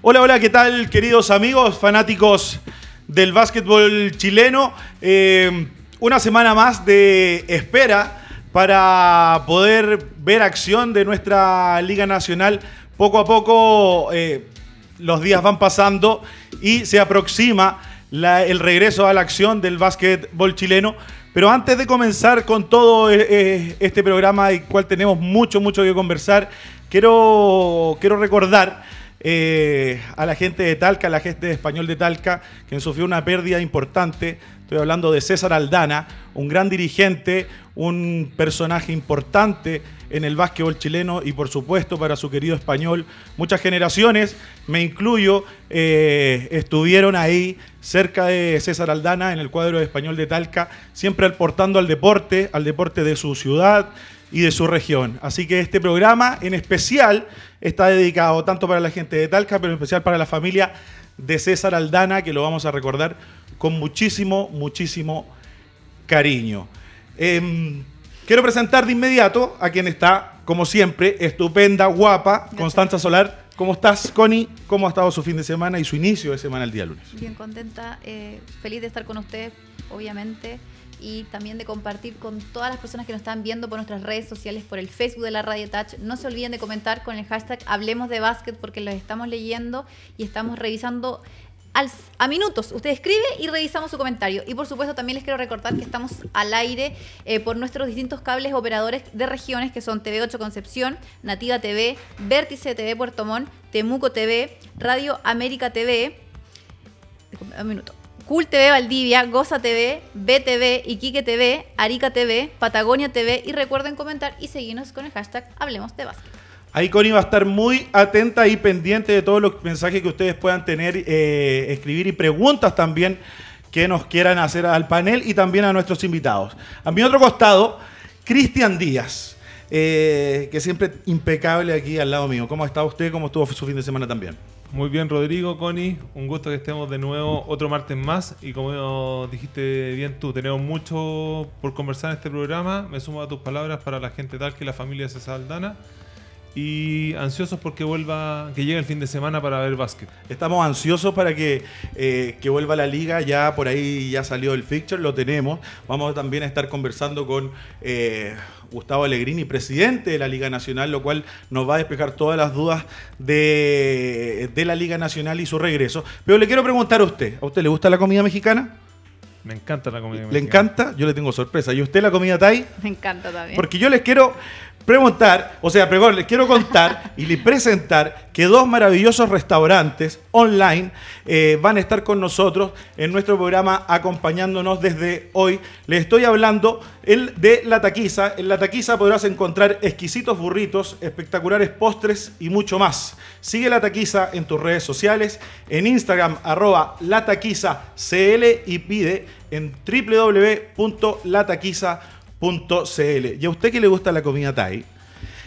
Hola, hola, ¿qué tal queridos amigos, fanáticos del básquetbol chileno? Eh, una semana más de espera para poder ver acción de nuestra Liga Nacional. Poco a poco eh, los días van pasando y se aproxima el regreso a la acción del básquetbol chileno. Pero antes de comenzar con todo eh, este programa, del cual tenemos mucho, mucho que conversar, quiero, quiero recordar eh, a la gente de Talca, a la gente de Español de Talca, que sufrió una pérdida importante. Estoy hablando de César Aldana, un gran dirigente, un personaje importante en el básquetbol chileno y por supuesto para su querido español. Muchas generaciones, me incluyo, eh, estuvieron ahí cerca de César Aldana en el cuadro de español de Talca, siempre aportando al deporte, al deporte de su ciudad y de su región. Así que este programa en especial está dedicado tanto para la gente de Talca, pero en especial para la familia de César Aldana, que lo vamos a recordar con muchísimo, muchísimo cariño. Em, quiero presentar de inmediato a quien está, como siempre, estupenda, guapa, Constanza Solar. ¿Cómo estás, Connie? ¿Cómo ha estado su fin de semana y su inicio de semana el día lunes? Bien contenta, eh, feliz de estar con usted, obviamente y también de compartir con todas las personas que nos están viendo por nuestras redes sociales, por el Facebook de la Radio Touch. No se olviden de comentar con el hashtag Hablemos de Básquet porque los estamos leyendo y estamos revisando a minutos. Usted escribe y revisamos su comentario. Y por supuesto también les quiero recordar que estamos al aire eh, por nuestros distintos cables operadores de regiones que son TV8 Concepción, Nativa TV, Vértice TV Puerto Montt, Temuco TV, Radio América TV. Un minuto. Cool TV Valdivia, Goza TV, BTV, Iquique TV, Arica TV, Patagonia TV y recuerden comentar y seguirnos con el hashtag Hablemos de Básquet. Ahí Connie va a estar muy atenta y pendiente de todos los mensajes que ustedes puedan tener, eh, escribir y preguntas también que nos quieran hacer al panel y también a nuestros invitados. A mi otro costado, Cristian Díaz, eh, que siempre impecable aquí al lado mío. ¿Cómo está usted? ¿Cómo estuvo su fin de semana también? Muy bien, Rodrigo, Connie. Un gusto que estemos de nuevo otro martes más. Y como dijiste bien tú, tenemos mucho por conversar en este programa. Me sumo a tus palabras para la gente tal que la familia César Aldana y ansiosos porque vuelva, que llegue el fin de semana para ver básquet. Estamos ansiosos para que, eh, que vuelva la liga, ya por ahí ya salió el fixture, lo tenemos. Vamos también a estar conversando con eh, Gustavo Allegrini, presidente de la Liga Nacional, lo cual nos va a despejar todas las dudas de, de la Liga Nacional y su regreso. Pero le quiero preguntar a usted, ¿a usted le gusta la comida mexicana? Me encanta la comida mexicana. ¿Le encanta? Yo le tengo sorpresa. ¿Y usted la comida Thai? Me encanta también. Porque yo les quiero preguntar, o sea, perdón, les quiero contar y les presentar que dos maravillosos restaurantes online eh, van a estar con nosotros en nuestro programa acompañándonos desde hoy. Les estoy hablando el de La Taquiza. En La Taquiza podrás encontrar exquisitos burritos, espectaculares postres y mucho más. Sigue La Taquiza en tus redes sociales, en Instagram arroba lataquizacl y pide en www.lataquiza.com Y a usted que le gusta la comida Thai,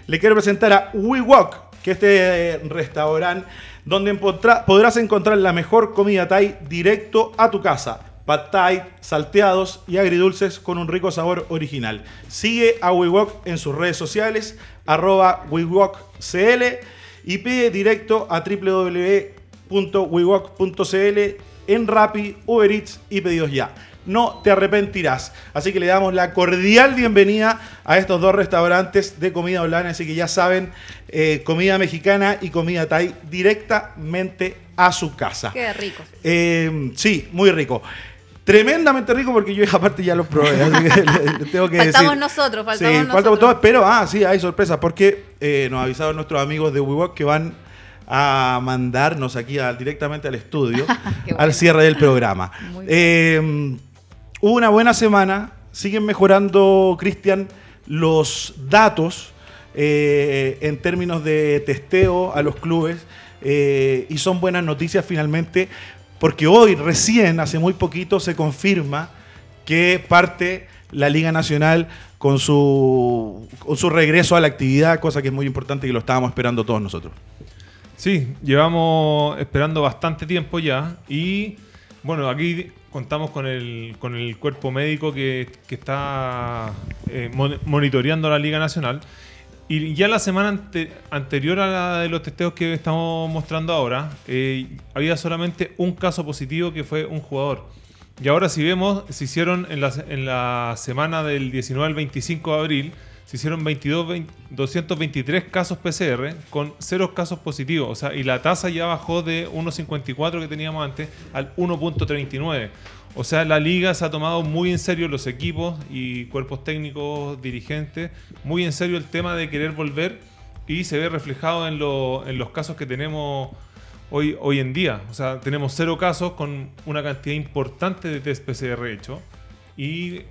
le quiero presentar a WeWalk, que es este eh, restaurante donde podrás encontrar la mejor comida Thai directo a tu casa. Pad Thai, salteados y agridulces con un rico sabor original. Sigue a WeWalk en sus redes sociales, arroba WeWalkCL y pide directo a www.wewalk.cl en Rappi, Uber Eats y pedidos ya no te arrepentirás. Así que le damos la cordial bienvenida a estos dos restaurantes de comida online. Así que ya saben, eh, comida mexicana y comida thai directamente a su casa. Qué rico. Eh, sí, muy rico. Tremendamente rico porque yo aparte ya los probé. así que tengo que faltamos nosotros, faltamos sí, nosotros. pero ah, sí, hay sorpresas porque eh, nos avisaron nuestros amigos de WeWalk que van a mandarnos aquí directamente al estudio al cierre del programa. Hubo una buena semana, siguen mejorando, Cristian, los datos eh, en términos de testeo a los clubes eh, y son buenas noticias finalmente porque hoy recién, hace muy poquito, se confirma que parte la Liga Nacional con su, con su regreso a la actividad, cosa que es muy importante y que lo estábamos esperando todos nosotros. Sí, llevamos esperando bastante tiempo ya y bueno, aquí contamos con el, con el cuerpo médico que, está eh, monitoreando la Liga Nacional. Y ya la semana anterior a la de los testeos que estamos mostrando ahora, eh, había solamente un caso positivo que fue un jugador. Y ahora si vemos, se hicieron en la, en la semana del 19 al 25 de abril, se hicieron 22, 223 casos PCR con cero casos positivos. O sea, y la tasa ya bajó de 1,54 que teníamos antes al 1,39. O sea, la liga se ha tomado muy en serio los equipos y cuerpos técnicos, dirigentes, muy en serio el tema de querer volver y se ve reflejado en, en los casos que tenemos hoy, hoy en día. O sea, tenemos cero casos con una cantidad importante de test PCR hecho y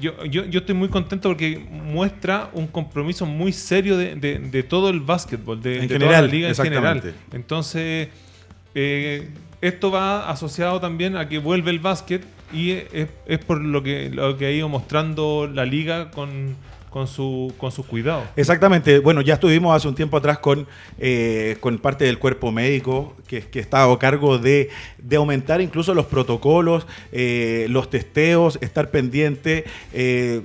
yo, yo, yo, estoy muy contento porque muestra un compromiso muy serio de, de, todo el básquetbol, de, toda la liga en general. Entonces, eh, esto va asociado también a que vuelve el básquet y es, es por lo que, lo que ha ido mostrando la liga con con su, con sus cuidados. Exactamente. Bueno, ya estuvimos hace un tiempo atrás con, eh, con parte del cuerpo médico que, que estaba a cargo de, aumentar incluso los protocolos, eh, los testeos, estar pendiente. Eh,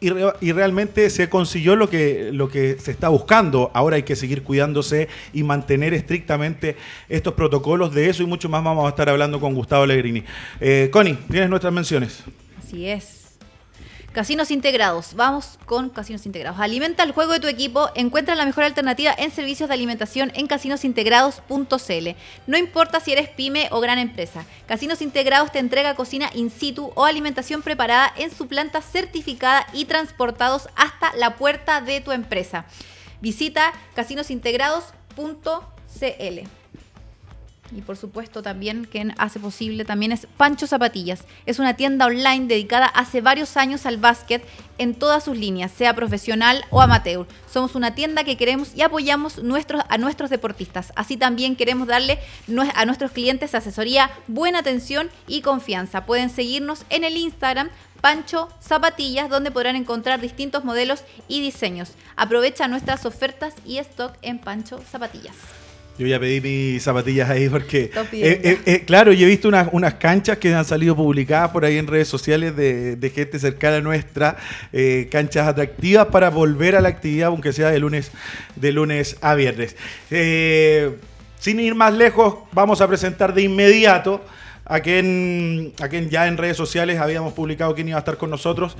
y, realmente se consiguió lo que, lo que se está buscando. Ahora hay que seguir cuidándose y mantener estrictamente estos protocolos. De eso y mucho más vamos a estar hablando con Gustavo Legrini. Connie, tienes nuestras menciones. Así es. Casinos integrados. Vamos con casinos integrados. Alimenta el juego de tu equipo. Encuentra la mejor alternativa en servicios de alimentación en casinosintegrados.cl. No importa si eres pyme o gran empresa. Casinos Integrados te entrega cocina in situ o alimentación preparada en su planta certificada y transportados hasta la puerta de tu empresa. Visita casinosintegrados.cl y por supuesto también quien hace posible también es Pancho Zapatillas. Es una tienda online dedicada hace varios años al básquet en todas sus líneas, sea profesional o amateur. Somos una tienda que queremos y apoyamos a nuestros deportistas. Así también queremos darle a nuestros clientes asesoría, buena atención y confianza. Pueden seguirnos en el Instagram Pancho Zapatillas, donde podrán encontrar distintos modelos y diseños. Aprovecha nuestras ofertas y stock en Pancho Zapatillas. Yo ya pedí mis zapatillas ahí porque, eh, eh, eh, claro, yo he visto unas, unas canchas que han salido publicadas por ahí en redes sociales de, gente cercana a nuestra, canchas atractivas para volver a la actividad, aunque sea de lunes, de lunes a viernes. sin ir más lejos, vamos a presentar de inmediato a quien, a quien ya en redes sociales habíamos publicado quién iba a estar con nosotros.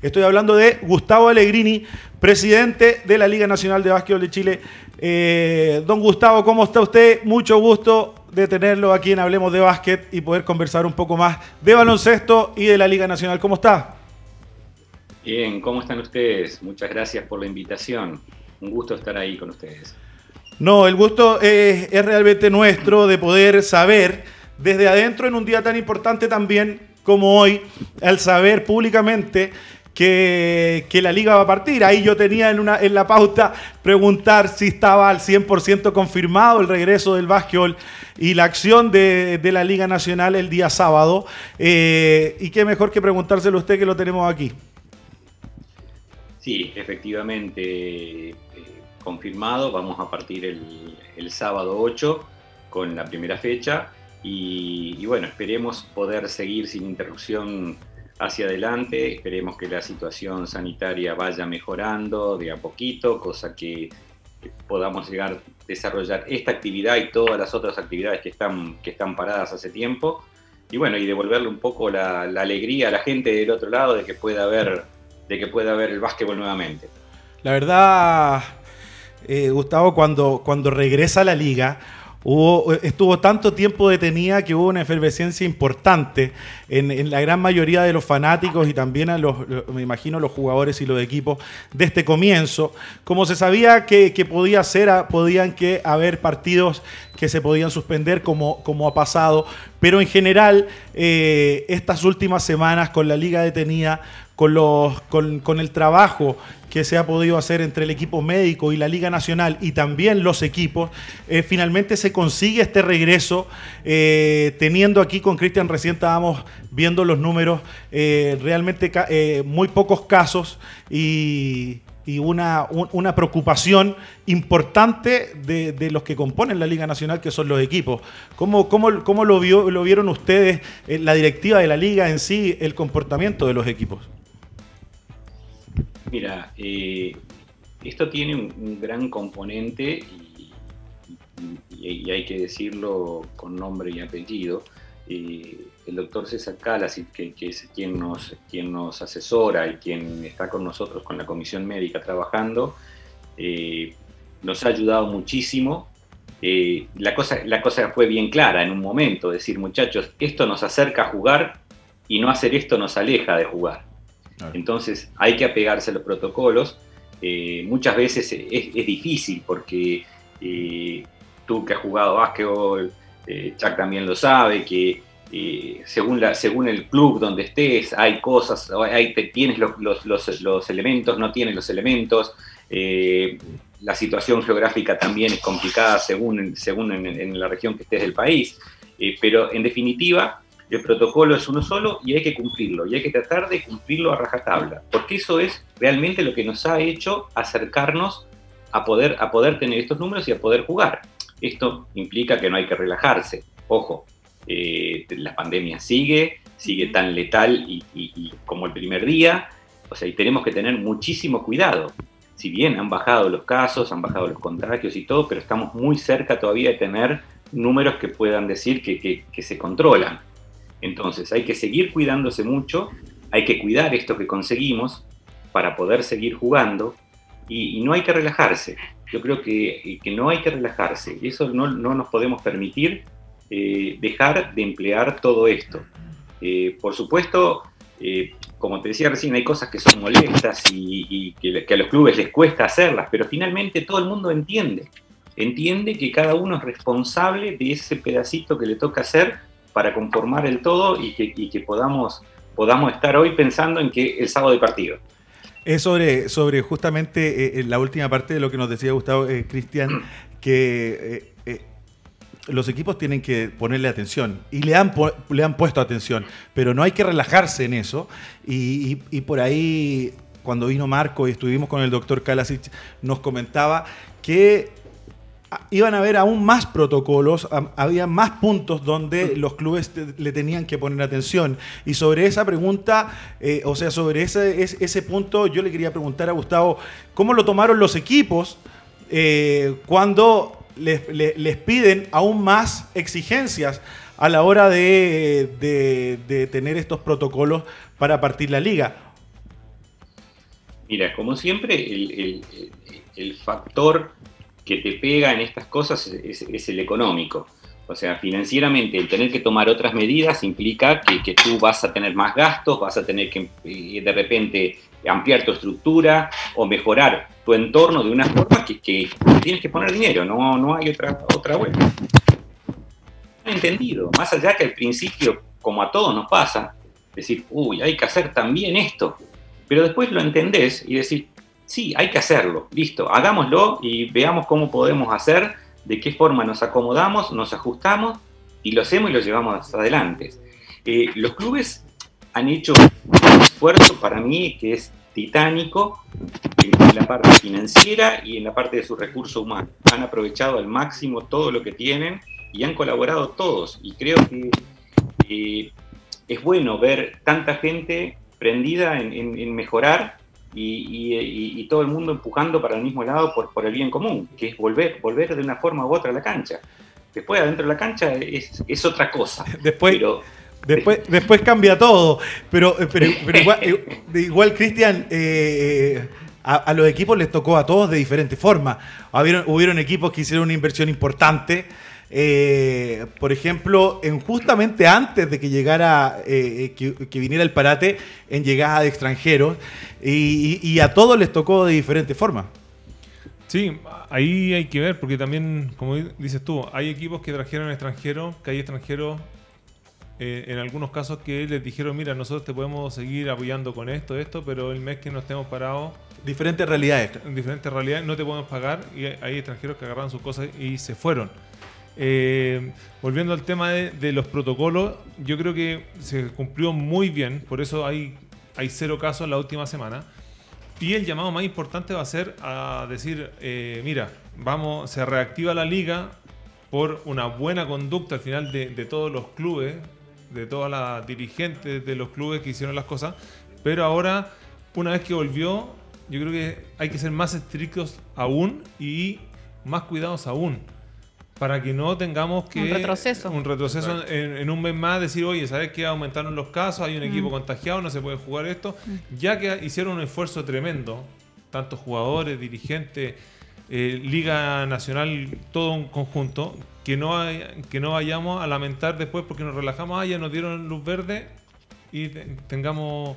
Estoy hablando de Gustavo Allegrini, presidente de la Liga Nacional de Básquetbol de Chile. Eh, don Gustavo, ¿cómo está usted? Mucho gusto de tenerlo aquí en Hablemos de Básquet y poder conversar un poco más de baloncesto y de la Liga Nacional. ¿Cómo está? Bien, ¿cómo están ustedes? Muchas gracias por la invitación. Un gusto estar ahí con ustedes. No, el gusto es, es realmente nuestro de poder saber desde adentro en un día tan importante también como hoy, el saber públicamente que, la liga va a partir. Ahí yo tenía en, una, en la pauta preguntar si estaba al 100% confirmado el regreso del básquetbol y la acción de, la Liga Nacional el día sábado. Eh, y qué mejor que preguntárselo a usted que lo tenemos aquí. Sí, efectivamente, eh, confirmado. Vamos a partir el, el sábado 8 con la primera fecha. Y, bueno, esperemos poder seguir sin interrupción hacia adelante, esperemos que la situación sanitaria vaya mejorando de a poquito, cosa que podamos llegar a desarrollar esta actividad y todas las otras actividades que están, que están paradas hace tiempo. Y bueno, y devolverle un poco la, alegría a la gente del otro lado de que pueda haber, de que pueda haber el básquetbol nuevamente. La verdad, eh, Gustavo, cuando, cuando regresa la liga, estuvo tanto tiempo detenida que hubo una efervescencia importante en, la gran mayoría de los fanáticos y también a los, me imagino, los jugadores y los equipos de este comienzo. Como se sabía que, podía ser, podían que haber partidos que se podían suspender como, como ha pasado, pero en general eh, estas últimas semanas con la liga detenida, con, los, con el trabajo que se ha podido hacer entre el equipo médico y la Liga Nacional y también los equipos, eh, finalmente se consigue este regreso, eh, teniendo aquí con Cristian recién estábamos viendo los números, eh, realmente muy pocos casos y, una, una, preocupación importante de, los que componen la Liga Nacional, que son los equipos. ¿Cómo, cómo, cómo lo, vio, lo vieron ustedes, la directiva de la Liga en sí, el comportamiento de los equipos? Mira, eh, esto tiene un, gran componente y, hay que decirlo con nombre y apellido. Eh, el doctor César Calas, que, es quien nos, asesora y quien está con nosotros con la comisión médica trabajando, eh, nos ha ayudado muchísimo. La cosa fue bien clara en un momento, decir muchachos, esto nos acerca a jugar y no hacer esto nos aleja de jugar. Entonces hay que apegarse a los protocolos. Eh, muchas veces es, difícil porque tú que has jugado básquetbol, Chuck también lo sabe, que según, la, según el club donde estés, hay cosas, hay, tienes los, los, los, elementos, no tienes los elementos. Eh, la situación geográfica también es complicada según, según en, la región que estés del país. Eh, pero en definitiva, el protocolo es uno solo y hay que cumplirlo. Y hay que tratar de cumplirlo a rajatabla. Porque eso es realmente lo que nos ha hecho acercarnos a poder, a poder tener estos números y a poder jugar. Esto implica que no hay que relajarse. Ojo, eh, la pandemia sigue, sigue tan letal y, como el primer día, o sea, y tenemos que tener muchísimo cuidado. Si bien han bajado los casos, han bajado los contagios y todo, pero estamos muy cerca todavía de tener números que puedan decir que, se controlan. Entonces hay que seguir cuidándose mucho, hay que cuidar esto que conseguimos para poder seguir jugando y, no hay que relajarse. Yo creo que, no hay que relajarse. Eso no, no nos podemos permitir eh, dejar de emplear todo esto. Eh, por supuesto, eh, como te decía recién, hay cosas que son molestas y, que, a los clubes les cuesta hacerlas, pero finalmente todo el mundo entiende. Entiende que cada uno es responsable de ese pedacito que le toca hacer para conformar el todo y que, podamos, podamos estar hoy pensando en que el sábado de partido. Es sobre, sobre justamente la última parte de lo que nos decía Gustavo Cristian, que los equipos tienen que ponerle atención y le han, le han puesto atención, pero no hay que relajarse en eso. Y, por ahí, cuando vino Marco y estuvimos con el doctor Kalasic, nos comentaba que iban a haber aún más protocolos, había más puntos donde los clubes le tenían que poner atención. Y sobre esa pregunta, eh, o sea, sobre ese, ese, punto, yo le quería preguntar a Gustavo, ¿cómo lo tomaron los equipos eh, cuando les, piden aún más exigencias a la hora de, tener estos protocolos para partir la liga. Mira, como siempre, el, factor que te pega en estas cosas es, el económico. O sea, financieramente el tener que tomar otras medidas implica que, tú vas a tener más gastos, vas a tener que eh, de repente ampliar tu estructura o mejorar tu entorno de una forma que, tienes que poner dinero, no, no hay otra, otra vuelta. Entendido, más allá que al principio, como a todos nos pasa, decir, uy, hay que hacer también esto, pero después lo entendés y decir, sí, hay que hacerlo, listo, hagámoslo y veamos cómo podemos hacer, de qué forma nos acomodamos, nos ajustamos y lo hacemos y lo llevamos adelante. Eh, los clubes han hecho un esfuerzo para mí que es titánico en la parte financiera y en la parte de su recurso humano. Han aprovechado al máximo todo lo que tienen y han colaborado todos. Y creo que eh, es bueno ver tanta gente prendida en, mejorar y, todo el mundo empujando para el mismo lado por, por el bien común, que es volver, volver de una forma u otra a la cancha. Después adentro de la cancha es, es otra cosa. Después, Después, después cambia todo. Pero, eh, pero, igual, eh, igual Cristian, eh, a, los equipos les tocó a todos de diferente forma. Hubieron, hubieron equipos que hicieron una inversión importante. Por ejemplo, en justamente antes de que llegara, que, viniera el parate, en llegada de extranjeros, y, y, a todos les tocó de diferente forma. Sí, ahí hay que ver, porque también, como dices tú, hay equipos que trajeron extranjeros, que hay extranjeros eh, en algunos casos que les dijeron, mira, nosotros te podemos seguir apoyando con esto, esto, pero el mes que no estemos parados... Diferentes realidades. En diferentes realidades no te podemos pagar y hay extranjeros que agarran sus cosas y se fueron. Eh, volviendo al tema de, los protocolos, yo creo que se cumplió muy bien, por eso hay, hay cero casos la última semana. Y el llamado más importante va a ser a decir, eh, mira, vamos, se reactiva la liga por una buena conducta al final de, de todos los clubes, de todas las dirigentes de los clubes que hicieron las cosas, pero ahora, una vez que volvió, yo creo que hay que ser más estrictos aún y más cuidados aún para que no tengamos que Un retroceso. un retroceso en, en un mes más decir oye sabes que aumentaron los casos hay un Mm. equipo contagiado no se puede jugar esto ya que hicieron un esfuerzo tremendo tantos jugadores dirigentes eh, liga nacional todo un conjunto que no hay- que no vayamos a lamentar después porque nos relajamos ah ya nos dieron luz verde y te- tengamos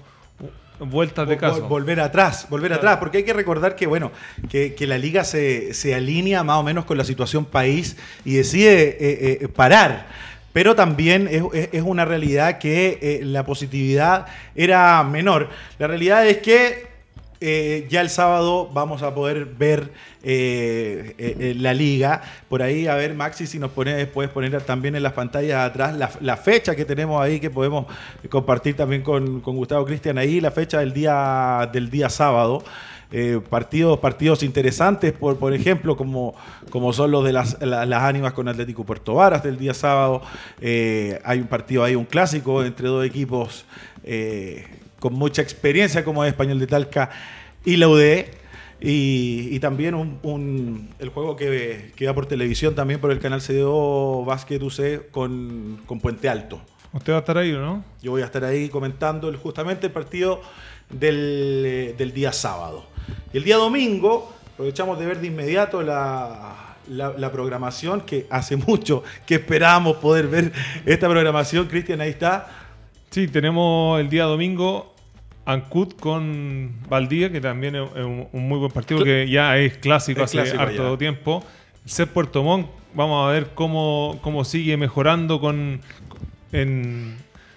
vueltas de caso Volver atrás, volver Claro. atrás, porque hay que recordar que, bueno, que, que la liga se, se alinea más o menos con la situación país y decide eh, eh, parar. Pero también es, es- es una realidad que eh, la positividad era menor. La realidad es que eh, ya el sábado vamos a poder ver eh, eh, la liga. Por ahí, a ver, Maxi, si nos pone, puedes poner también en las pantallas atrás la, fecha que tenemos ahí, que podemos compartir también con, Gustavo Cristian ahí, la fecha del día, del día sábado. Partidos, partidos interesantes, por, por ejemplo, como, como son los de las, la- las ánimas con Atlético Puerto Varas del día sábado. Hay un partido ahí, un clásico entre dos equipos con mucha experiencia como es Español de Talca y la UDE. Y, y también un, un- el juego que, que va por televisión también por el canal CDO Basket UC con, con Puente Alto. usted va a estar ahí no Yo voy a estar ahí comentando el- justamente el partido del, eh, del día sábado. Y el día domingo aprovechamos de ver de inmediato la, la- la programación que hace mucho que esperábamos poder ver esta programación. Cristian, ahí está. Sí, tenemos el día domingo Ancut con Valdía, que también es un, un muy buen partido, que ya es clásico Es hace clásico harto ya. tiempo. CEP Puerto Montt, vamos a ver cómo, cómo sigue mejorando con en,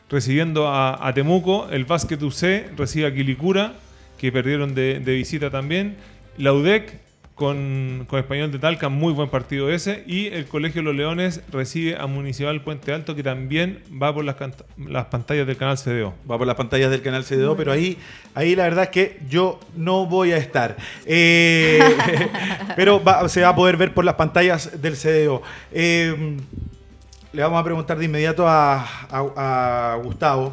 recibiendo a, a Temuco. El Básquet UC recibe a Quilicura, que perdieron de, de visita también. La UDEC con, Español de Talca, muy buen partido ese. Y el Colegio los Leones recibe a Municipal Puente Alto, que también va por las, las pantallas del canal CDO. Va por las pantallas del canal CDO, pero ahí, ahí la verdad es que yo no voy a estar. Eh, pero se va a poder ver por las pantallas del CDO. Eh, le vamos a preguntar de inmediato a Gustavo.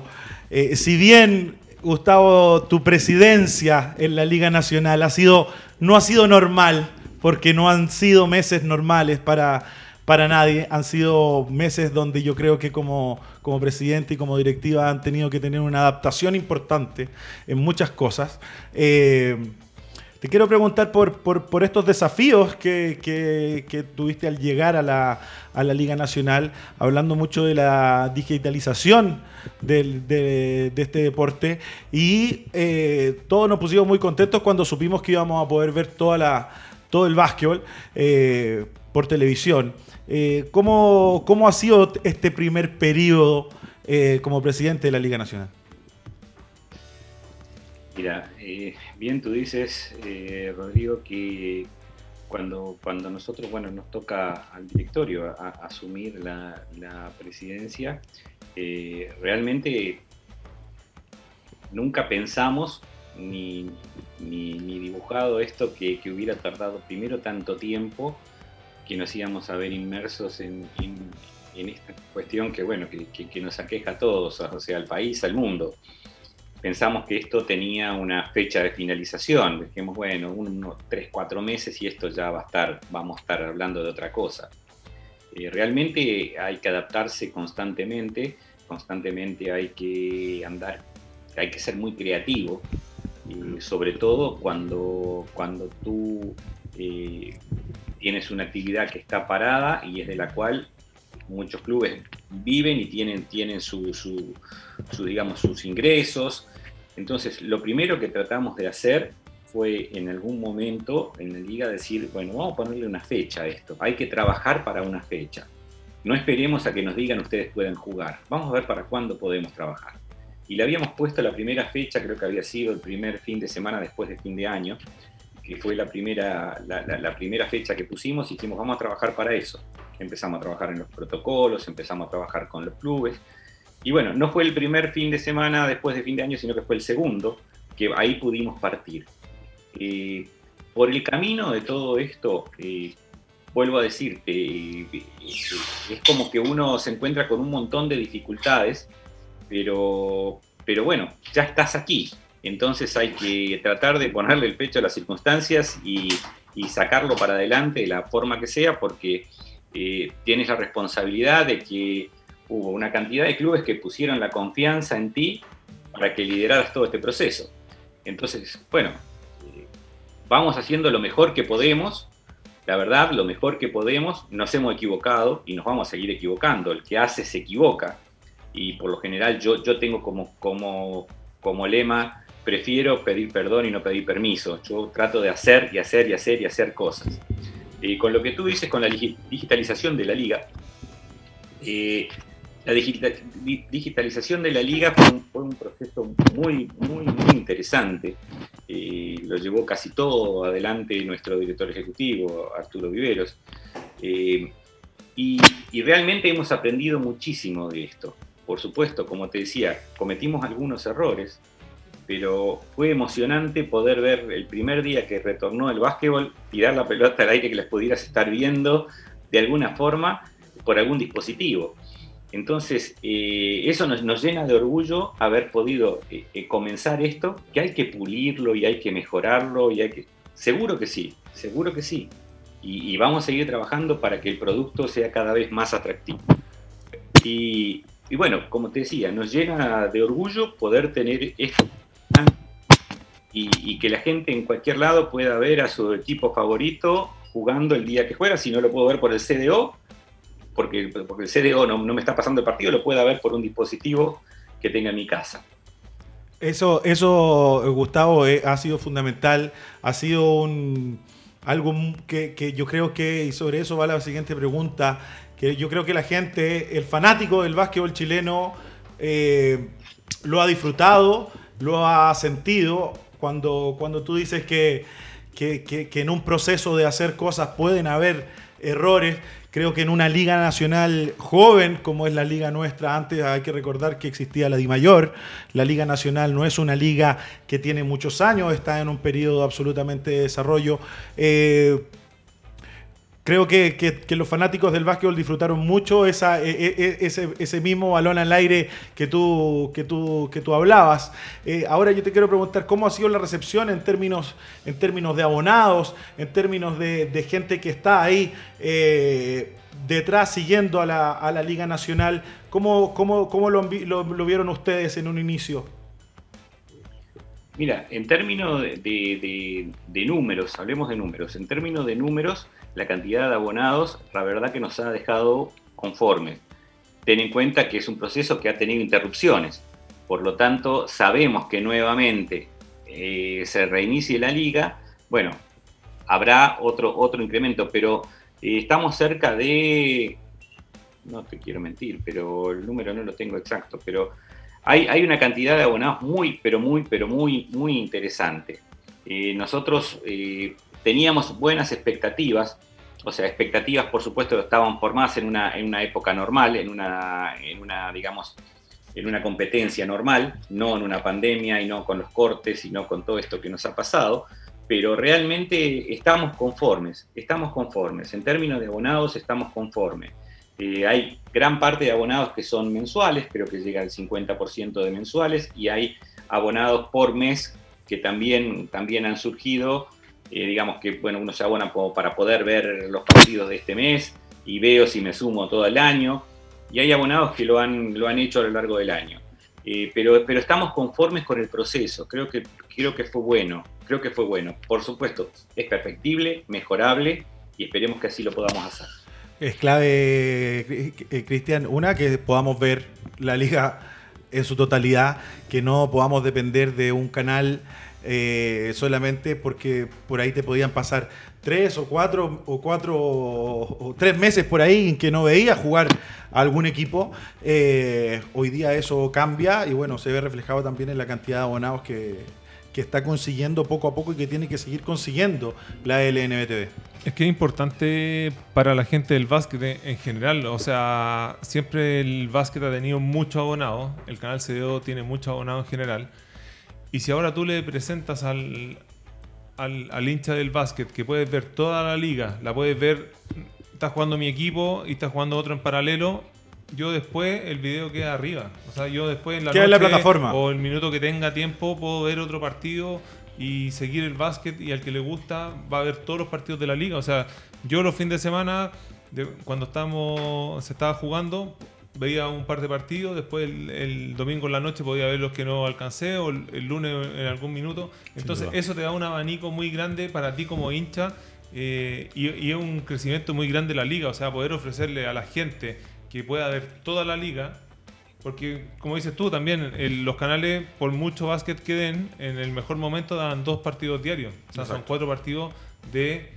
Eh, si bien, Gustavo, tu presidencia en la Liga Nacional ha sido, no ha sido normal, porque no han sido meses normales para, para nadie. Han sido meses donde yo creo que como, como presidente y como directiva han tenido que tener una adaptación importante en muchas cosas. Eh, te quiero preguntar por, por- estos desafíos que, tuviste al llegar a la, a la Liga Nacional, hablando mucho de la digitalización de, este deporte y eh, todos nos pusimos muy contentos cuando supimos que íbamos a poder ver toda la, todo el básquetbol eh, por televisión. Eh, ¿cómo, cómo ha sido este primer periodo como presidente de la Liga Nacional? Mira, eh, bien tú dices, eh, Rodrigo, que cuando, cuando nosotros, bueno, nos toca al directorio asumir la, presidencia, eh, realmente nunca pensamos ni, ni- dibujado esto que, que hubiera tardado primero tanto tiempo que nos íbamos a ver inmersos en, en- esta cuestión que, bueno, que- que nos aqueja a todos, o sea, al país, al mundo pensamos que esto tenía una fecha de finalización. Dijimos, bueno, unos 3, 4 meses y esto ya va a estar, vamos a estar hablando de otra cosa. Eh, realmente hay que adaptarse constantemente, constantemente hay que andar, hay que ser muy creativo, sobre todo cuando, cuando tú eh, tienes una actividad que está parada y es de la cual muchos clubes viven y tienen, tienen su, digamos, sus ingresos. Entonces, lo primero que tratamos de hacer fue en algún momento en la liga decir, bueno, vamos a ponerle una fecha a esto, hay que trabajar para una fecha. No esperemos a que nos digan ustedes pueden jugar, vamos a ver para cuándo podemos trabajar. Y le habíamos puesto la primera fecha, creo que había sido el primer fin de semana después de fin de año, que fue la primera, la, la- primera fecha que pusimos y dijimos, vamos a trabajar para eso. Empezamos a trabajar en los protocolos, empezamos a trabajar con los clubes. Y bueno, no fue el primer fin de semana después de fin de año, sino que fue el segundo, que ahí pudimos partir. Eh, por el camino de todo esto, eh, vuelvo a decirte, eh, eh, es como que uno se encuentra con un montón de dificultades, pero, pero bueno, ya estás aquí. Entonces hay que tratar de ponerle el pecho a las circunstancias y, sacarlo para adelante de la forma que sea, porque tienes la responsabilidad de que hubo una cantidad de clubes que pusieron la confianza en ti para que lideraras todo este proceso. Entonces, bueno, eh, vamos haciendo lo mejor que podemos, la verdad, lo mejor que podemos, nos hemos equivocado y nos vamos a seguir equivocando, el que hace se equivoca. Y por lo general yo, yo tengo como, como, como lema prefiero pedir perdón y no pedir permiso. Yo trato de hacer y hacer y hacer y hacer cosas. Eh, con lo que tú dices con la digitalización de la liga, eh, la digitalización de la liga fue un, proceso muy, muy, muy interesante. Eh, lo llevó casi todo adelante nuestro director ejecutivo, Arturo Viveros. y, y realmente hemos aprendido muchísimo de esto. Por supuesto, como te decía, cometimos algunos errores, pero fue emocionante poder ver el primer día que retornó el básquetbol, tirar la pelota al aire que las pudieras estar viendo de alguna forma por algún dispositivo. Entonces, eh, eso nos, llena de orgullo haber podido eh, eh, comenzar esto, que hay que pulirlo y hay que mejorarlo, y hay que... Seguro que sí, seguro que sí. Y, y vamos a seguir trabajando para que el producto sea cada vez más atractivo. Y, y bueno, como te decía, nos llena de orgullo poder tener esto y, que la gente en cualquier lado pueda ver a su equipo favorito jugando el día que juega. Si no lo puedo ver por el CDO, porque, el CDO no, me está pasando el partido, lo pueda ver por un dispositivo que tenga en mi casa. Eso, eso Gustavo, eh, ha sido fundamental, ha sido algo que, yo creo que, y sobre eso va la siguiente pregunta, que yo creo que la gente, el fanático del básquetbol chileno, eh, lo ha disfrutado, lo ha sentido, cuando, cuando tú dices que, en un proceso de hacer cosas pueden haber errores, creo que en una liga nacional joven como es la liga nuestra, antes hay que recordar que existía la Di Mayor, la liga nacional no es una liga que tiene muchos años, está en un periodo absolutamente de desarrollo. Eh, creo que, los fanáticos del básquetbol disfrutaron mucho esa, e, e, e, ese, mismo balón al aire que tú, que tú, que tú hablabas. Eh, ahora yo te quiero preguntar cómo ha sido la recepción en términos, en términos de abonados, en términos de, gente que está ahí eh, detrás siguiendo a la, Liga Nacional. ¿Cómo, cómo, cómo lo, vieron ustedes en un inicio? Mira, en términos de, de números, hablemos de números, en términos de números, la cantidad de abonados, la verdad que nos ha dejado conformes. Ten en cuenta que es un proceso que ha tenido interrupciones, por lo tanto sabemos que nuevamente eh, se reinicie la liga, bueno, habrá otro, otro incremento, pero eh, estamos cerca de, no te quiero mentir, pero el número no lo tengo exacto, pero hay, hay una cantidad de abonados muy, pero muy, pero muy, muy interesante. Eh, nosotros teníamos buenas expectativas o sea, expectativas, por supuesto, estaban formadas en una, en una época normal, en una, en una, digamos, en una competencia normal, no en una pandemia y no con los cortes y no con todo esto que nos ha pasado, pero realmente estamos conformes, estamos conformes. En términos de abonados, estamos conformes. Eh, hay gran parte de abonados que son mensuales, creo que llega al 50% de mensuales, y hay abonados por mes que también, también han surgido eh, digamos que bueno, uno se abona para poder ver los partidos de este mes y veo si me sumo todo el año. Y hay abonados que lo han, lo han hecho a lo largo del año. Eh, pero, pero estamos conformes con el proceso. Creo que, creo que fue bueno. Creo que fue bueno. Por supuesto, es perfectible, mejorable y esperemos que así lo podamos hacer. Es clave, eh, Cristian, una, que podamos ver la liga en su totalidad, que no podamos depender de un canal eh, solamente porque por ahí te podían pasar tres o cuatro o cuatro o, tres meses por ahí en que no veía jugar algún equipo. Eh, hoy día eso cambia y bueno, se ve reflejado también en la cantidad de abonados que, que está consiguiendo poco a poco y que tiene que seguir consiguiendo la LNBTV. Es que es importante para la gente del básquet en general, o sea, siempre el básquet ha tenido mucho abonado, el canal CDO tiene mucho abonado en general, y si ahora tú le presentas al, al, hincha del básquet que puedes ver toda la liga, la puedes ver, está jugando mi equipo y está jugando otro en paralelo, yo después el video queda arriba. O sea, yo después en la plataforma. o el minuto que tenga tiempo puedo ver otro partido y seguir el básquet y al que le gusta va a ver todos los partidos de la liga. O sea, yo los fines de semana, de- cuando estábamos, se estaba jugando, veía un par de partidos, después el, el domingo en la noche podía ver los que no alcancé o el, el lunes en algún minuto. Entonces eso te da un abanico muy grande para ti como hincha eh, y, y es un crecimiento muy grande de la liga, o sea, poder ofrecerle a la gente que pueda ver toda la liga, porque como dices tú también, el- los canales por mucho básquet que den, en el mejor momento dan dos partidos diarios, o sea, son Exacto. cuatro partidos de,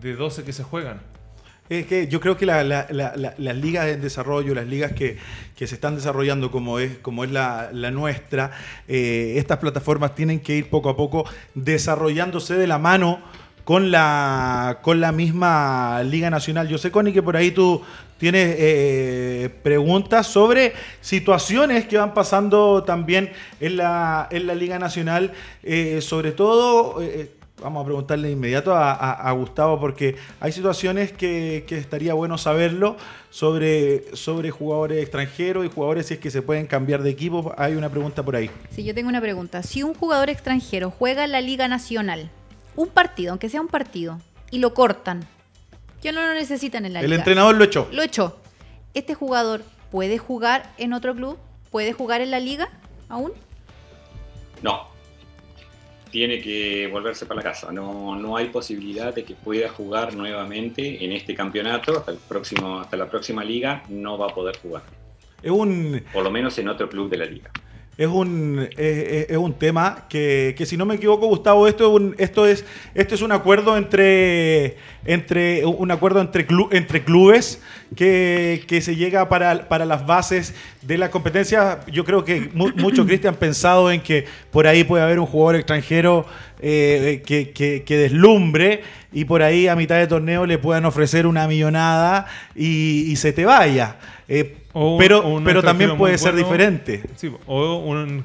de 12 que se juegan. Es que yo creo que la- la- la- la- las ligas en desarrollo, las ligas que, que se están desarrollando como es, como es la, nuestra, eh, estas plataformas tienen que ir poco a poco desarrollándose de la mano con la, con la misma Liga Nacional. Yo sé, Connie, que por ahí tú tienes eh, preguntas sobre situaciones que van pasando también en la, en la Liga Nacional, eh, sobre todo... Vamos a preguntarle de inmediato a, a- a Gustavo porque hay situaciones que, que estaría bueno saberlo sobre, sobre jugadores extranjeros y jugadores si es que se pueden cambiar de equipo. Hay una pregunta por ahí. Sí, yo tengo una pregunta. Si un jugador extranjero juega en la Liga Nacional, un partido, aunque sea un partido, y lo cortan, ya no lo necesitan en la El liga. entrenador lo echó. Lo echó. ¿Este jugador puede jugar en otro club? ¿Puede jugar en la liga aún? No. Tiene que volverse para la casa. No, no hay posibilidad de que pueda jugar nuevamente en este campeonato. Hasta, el próximo, hasta la próxima liga no va a poder jugar. Es un, Por lo menos en otro club de la liga. Es un, es, un tema que, que si no me equivoco, Gustavo, esto es un, esto es, esto es un acuerdo entre, entre un acuerdo entre, clu- entre clubes que, que se llega para, para las bases de la competencia. Yo creo que mu- muchos Cristian pensado en que por ahí puede haber un jugador extranjero eh, que, que- deslumbre y por ahí a mitad de torneo le puedan ofrecer una millonada y, y se te vaya. Eh, O un- pero o un pero también puede ser bueno. diferente. Sí, o un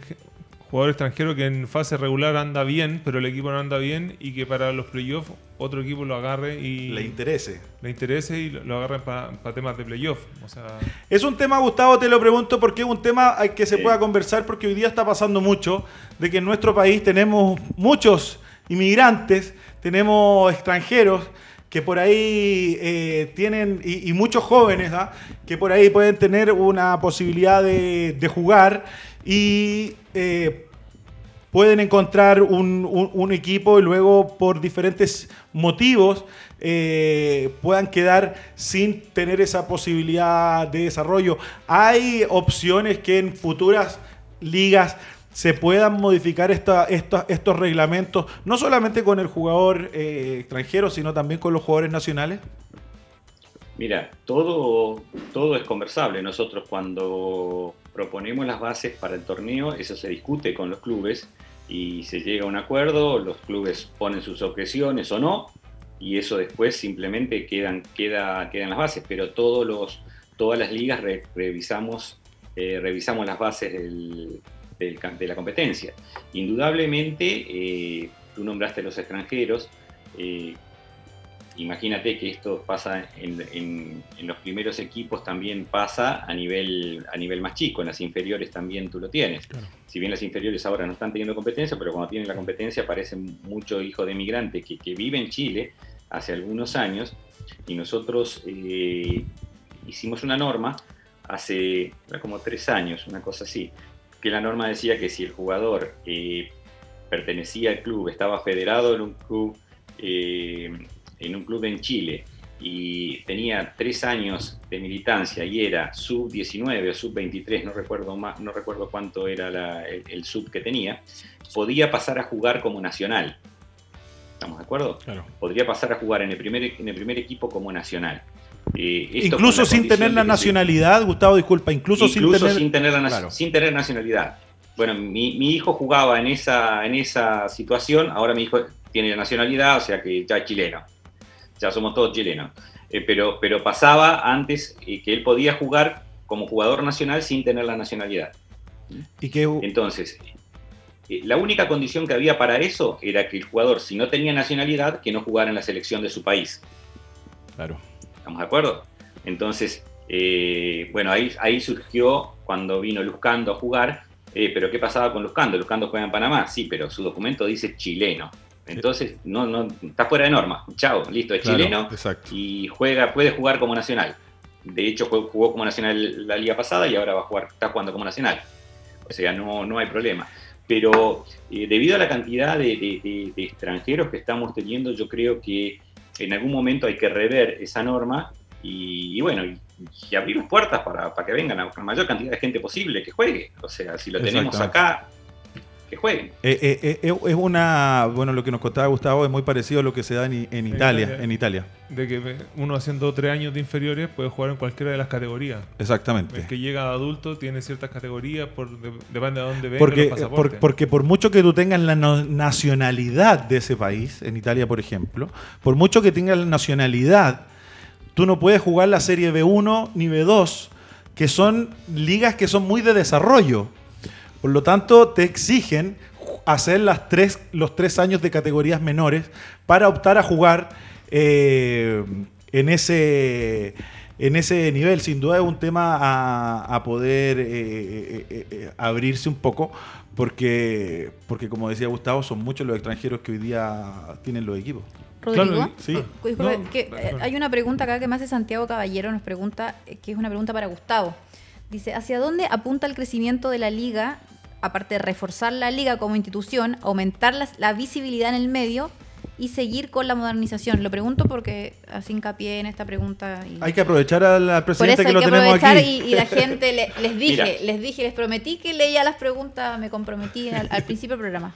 jugador extranjero que en fase regular anda bien, pero el equipo no anda bien y que para los playoffs otro equipo lo agarre y Le interese. le interese y lo, lo agarre para temas de playoff. O sea, Es un tema, Gustavo, te lo pregunto porque es un tema al que se Sí. pueda conversar porque hoy día está pasando mucho de que en nuestro país tenemos muchos inmigrantes, tenemos extranjeros que por ahí eh, tienen, y, muchos jóvenes, ¿ah? que por ahí pueden tener una posibilidad de, jugar y eh, pueden encontrar un equipo y luego por diferentes motivos eh, puedan quedar sin tener esa posibilidad de desarrollo. Hay opciones que en futuras ligas se puedan modificar estos reglamentos, no solamente con el jugador eh, extranjero, sino también con los jugadores nacionales. Mira, todo, todo es conversable. Nosotros cuando proponemos las bases para el torneo, eso se discute con los clubes y se llega a un acuerdo, los clubes ponen sus objeciones o no, y eso después simplemente quedan, queda, quedan las bases, pero todos los, todas las ligas re- revisamos, eh, revisamos las bases del- del de la competencia. Indudablemente, eh, tú nombraste a los extranjeros, eh, imagínate que esto pasa en, en- en los primeros equipos, también pasa a nivel, a nivel más chico, en las inferiores también tú lo tienes. Si bien las inferiores ahora no están teniendo competencia, pero cuando tienen la competencia aparecen muchos hijos de migrantes que, que viven en Chile hace algunos años y nosotros eh, hicimos una norma hace como tres años, una cosa así, que la norma decía que si el jugador eh, pertenecía al club, estaba federado en un club, eh, en un club en Chile y tenía tres años de militancia y era sub 19 o sub 23, no recuerdo más, no recuerdo cuánto era la- el, el sub que tenía, podía pasar a jugar como nacional. ¿Estamos de acuerdo? Claro. Podría pasar a jugar en el primer, en el primer equipo como nacional. Eh, Incluso sin tener la que nacionalidad, Gustavo, disculpa, incluso, incluso sin tener... la, claro. sin tener nacionalidad. Bueno, mi, mi hijo jugaba en esa, en esa situación, ahora mi hijo tiene la nacionalidad, o sea que ya es chileno, ya somos todos chilenos. Eh, pero, pero pasaba antes eh, que él podía jugar como jugador nacional sin tener la nacionalidad. Y que, Entonces, eh, la única condición que había para eso era que el jugador, si no tenía nacionalidad, que no jugara en la selección de su país. claro. ¿Estamos de acuerdo? Entonces, Eh, bueno, ahí, ahí surgió cuando vino Luzcando a jugar, eh, pero ¿qué pasaba con Luzcando? Luzcando juega en Panamá, sí, pero su documento dice chileno. Entonces, no, no, está fuera de norma. Chao, listo, es Claro, chileno exacto. y juega, puede jugar como nacional. De hecho, jugó, jugó como nacional la liga pasada y ahora va a jugar, está jugando como nacional. O sea, no, no hay problema. Pero eh, debido a la cantidad de, de- de- de extranjeros que estamos teniendo, yo creo que en algún momento hay que rever esa norma y, y bueno, y, y abrir las puertas para, para que vengan la mayor cantidad de gente posible que juegue. O sea, si lo tenemos acá, que jueguen. Eh, eh, eh, es una. Bueno, lo que nos contaba Gustavo es muy parecido a lo que se da en, Italia. Italia. En Italia, De que uno haciendo tres años de inferiores puede jugar en cualquiera de las categorías. exactamente. El que llega a adulto tiene ciertas categorías, por, de- depende de dónde venga Porque, los por- pasaportes. porque por mucho que tú tengas la no- nacionalidad de ese país, en Italia por ejemplo, por mucho que tengas la nacionalidad, tú no puedes jugar la Serie B1 ni B2, que son ligas que son muy de desarrollo. Por lo tanto, te exigen hacer las tres, los tres años de categorías menores para optar a jugar eh, en, ese, en ese nivel. Sin duda es un tema a, a poder eh, eh, abrirse un poco, porque, porque como decía Gustavo, son muchos los extranjeros que hoy día tienen los equipos. Rodrigo. Claro, Sí. Disculpe, No, que, hay una pregunta acá que me hace Santiago Caballero, nos pregunta, que es una pregunta para Gustavo. Dice, ¿hacia dónde apunta el crecimiento de la liga, aparte de reforzar la liga como institución, aumentar la, visibilidad en el medio y seguir con la modernización? Lo pregunto porque hace hincapié en esta pregunta. y- Hay que aprovechar al, presidente eso que hay lo que tenemos aprovechar aquí. y, y la gente, le- les dije, Mira. les dije, les prometí que leía las preguntas, me comprometí al, al principio del programa.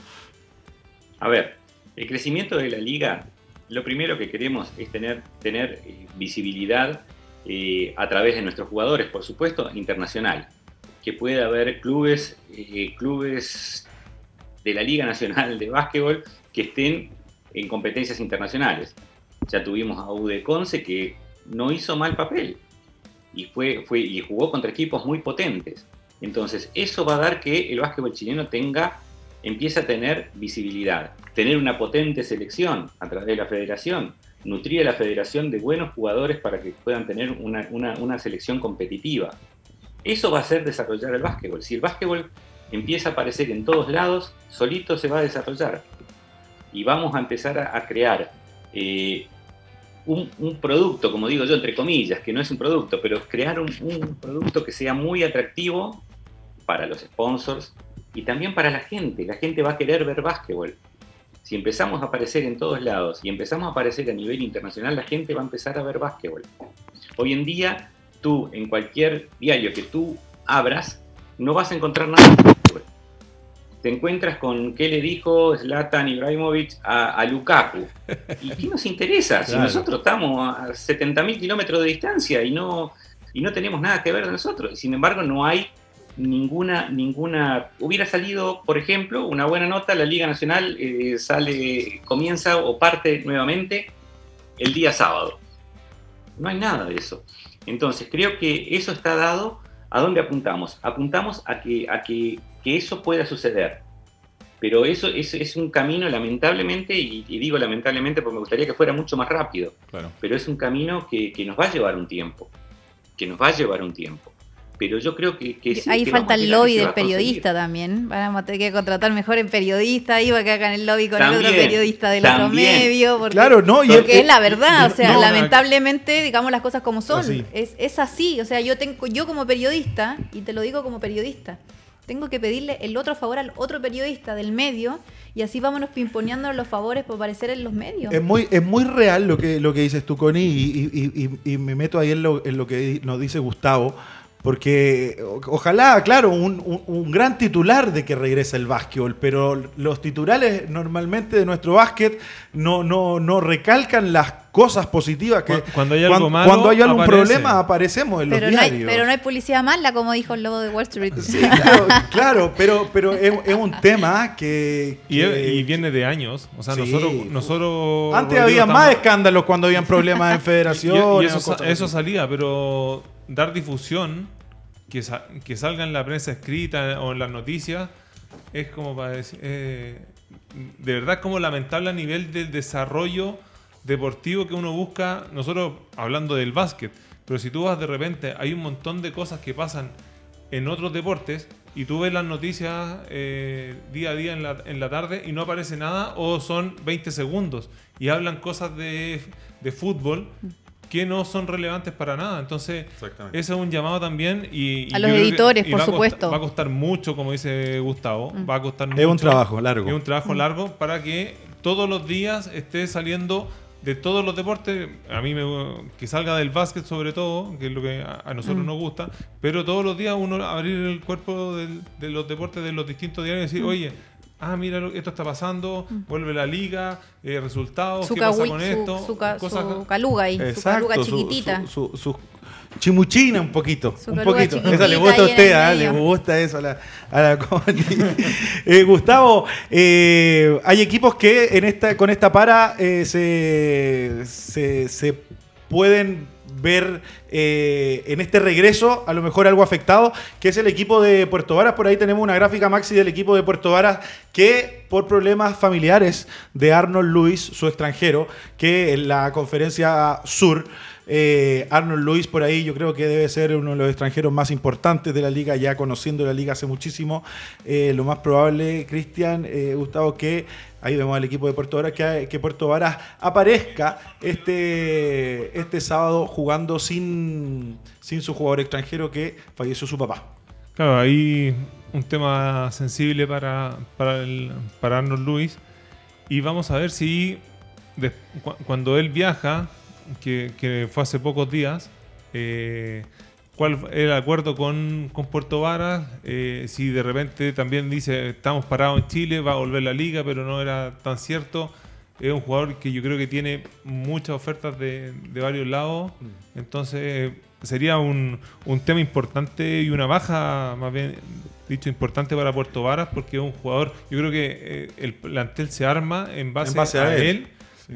A ver, el crecimiento de la liga, lo primero que queremos es tener, tener eh, visibilidad eh, a través de nuestros jugadores, por supuesto, internacional. Que pueda haber clubes, eh, clubes de la Liga Nacional de Básquetbol que estén en competencias internacionales. Ya tuvimos a UD Conce que no hizo mal papel y, fue, fue, y jugó contra equipos muy potentes. Entonces, eso va a dar que el básquetbol chileno tenga empieza a tener visibilidad, tener una potente selección a través de la federación, nutrir a la federación de buenos jugadores para que puedan tener una, una- una selección competitiva. Eso va a hacer desarrollar el básquetbol. Si el básquetbol empieza a aparecer en todos lados, solito se va a desarrollar. Y vamos a empezar a, a crear eh, un, un producto, como digo yo, entre comillas, que no es un producto, pero crear un, un producto que sea muy atractivo para los sponsors y también para la gente. La gente va a querer ver básquetbol. Si empezamos a aparecer en todos lados y empezamos a aparecer a nivel internacional, la gente va a empezar a ver básquetbol. Hoy en día, tú en cualquier diario que tú abras, no vas a encontrar nada de básquetbol. Te encuentras con qué le dijo Zlatan Ibrahimovic a, a Lukaku. ¿Y qué nos interesa? Si Claro. nosotros estamos a 70.000 kilómetros de distancia y no, y no tenemos nada que ver de nosotros. Sin embargo, no hay ninguna, ninguna. Hubiera salido, por ejemplo, una buena nota, la Liga Nacional eh, sale, comienza o parte nuevamente el día sábado. No hay nada de eso. Entonces, creo que eso está dado. ¿A dónde apuntamos? Apuntamos a que, a que, que eso pueda suceder. Pero eso es, es un camino, lamentablemente, y, y digo lamentablemente porque me gustaría que fuera mucho más rápido, Claro. pero es un camino que, que nos va a llevar un tiempo. Que nos va a llevar un tiempo. Pero yo creo que, que sí, Ahí que falta el lobby del periodista también. Vamos a tener que contratar mejor en periodista para que hagan el lobby con el otro periodista del otro medio. Porque, Claro, no, y porque el- es la verdad, o sea, no, lamentablemente, digamos las cosas como son. Así. Es, es así, o sea, yo tengo, yo como periodista, y te lo digo como periodista, tengo que pedirle el otro favor al otro periodista del medio y así vámonos pimponeando los favores por aparecer en los medios. Es muy, es muy real lo que, lo que dices tú, Connie, y, y- y- y me meto ahí en lo, en lo que nos dice Gustavo, porque o- ojalá, claro, un, un- un gran titular de que regrese el básquetbol, pero los titulares normalmente de nuestro básquet no, no, no recalcan las cosas positivas que Cu- cuando hay algo malo, cuando hay algún aparece. problema aparecemos en los no hay, diarios. pero no hay publicidad mala, como dijo el lobo de Wall Street. Sí, claro, claro, pero, pero es, es un tema que... Y, que- y viene de años. O sea, Sí. nosotros, nosotros. Antes había más escándalos cuando habían problemas en federaciones. y eso, o cosas sa- eso así. salía, pero dar difusión, que, sa- que salga en la prensa escrita o en las noticias, es como para decir. eh, de verdad, como lamentable a nivel del desarrollo deportivo que uno busca. Nosotros, hablando del básquet, Pero si tú vas de repente, hay un montón de cosas que pasan en otros deportes y tú ves las noticias eh, día a día en la, en la tarde y no aparece nada o son 20 segundos y hablan cosas de fútbol que no son relevantes para nada. Entonces, ese es un llamado también. Y, y A los que- editores, y por costar- supuesto. va a costar mucho, como dice Gustavo. Va a costar Es un mucho. trabajo largo. Es un trabajo largo para que todos los días esté saliendo de todos los deportes. A mí me que salga del básquet sobre todo, que es lo que a, a nosotros nos gusta, pero todos los días uno abrir el cuerpo del- de los deportes de los distintos diarios y decir, oye, ah, mira, esto está pasando, vuelve la liga, eh, resultados, Su, qué pasa con su- esto, su ca- cosas- su caluga ahí, su caluga chiquitita. su, su- su chimuchina un poquito. Su un poquito. Esa le gusta a usted, el ¿ah? le gusta eso a la, a la. Eh, Gustavo, eh, hay equipos que en esta, con esta para eh, se, se, se pueden ver eh, en este regreso a lo mejor algo afectado, que es el equipo de Puerto Varas. Por ahí tenemos una gráfica maxi del equipo de Puerto Varas que por problemas familiares de Arnold Luis, su extranjero, que en la conferencia sur eh, Arnold Luis por ahí yo creo que debe ser uno de los extranjeros más importantes de la liga, ya conociendo la liga hace muchísimo. Eh, lo más probable, Cristian, eh, Gustavo, que ahí vemos al equipo de Puerto Varas, que, que Puerto Varas aparezca este, este sábado jugando sin, sin su jugador extranjero que falleció su papá. Claro, ahí un tema sensible para, para, Arnold Lewis. Y vamos a ver si cuando él viaja, que, que fue hace pocos días, eh, cuál era el acuerdo con, con Puerto Varas. eh, si de repente también dice estamos parados en Chile, va a volver la liga, pero no era tan cierto. Es un jugador que yo creo que tiene muchas ofertas de, de varios lados. Entonces sería un, un tema importante y una baja, más bien dicho, importante para Puerto Varas, porque es un jugador, yo creo que eh, el plantel se arma en base, En base a, a él. él.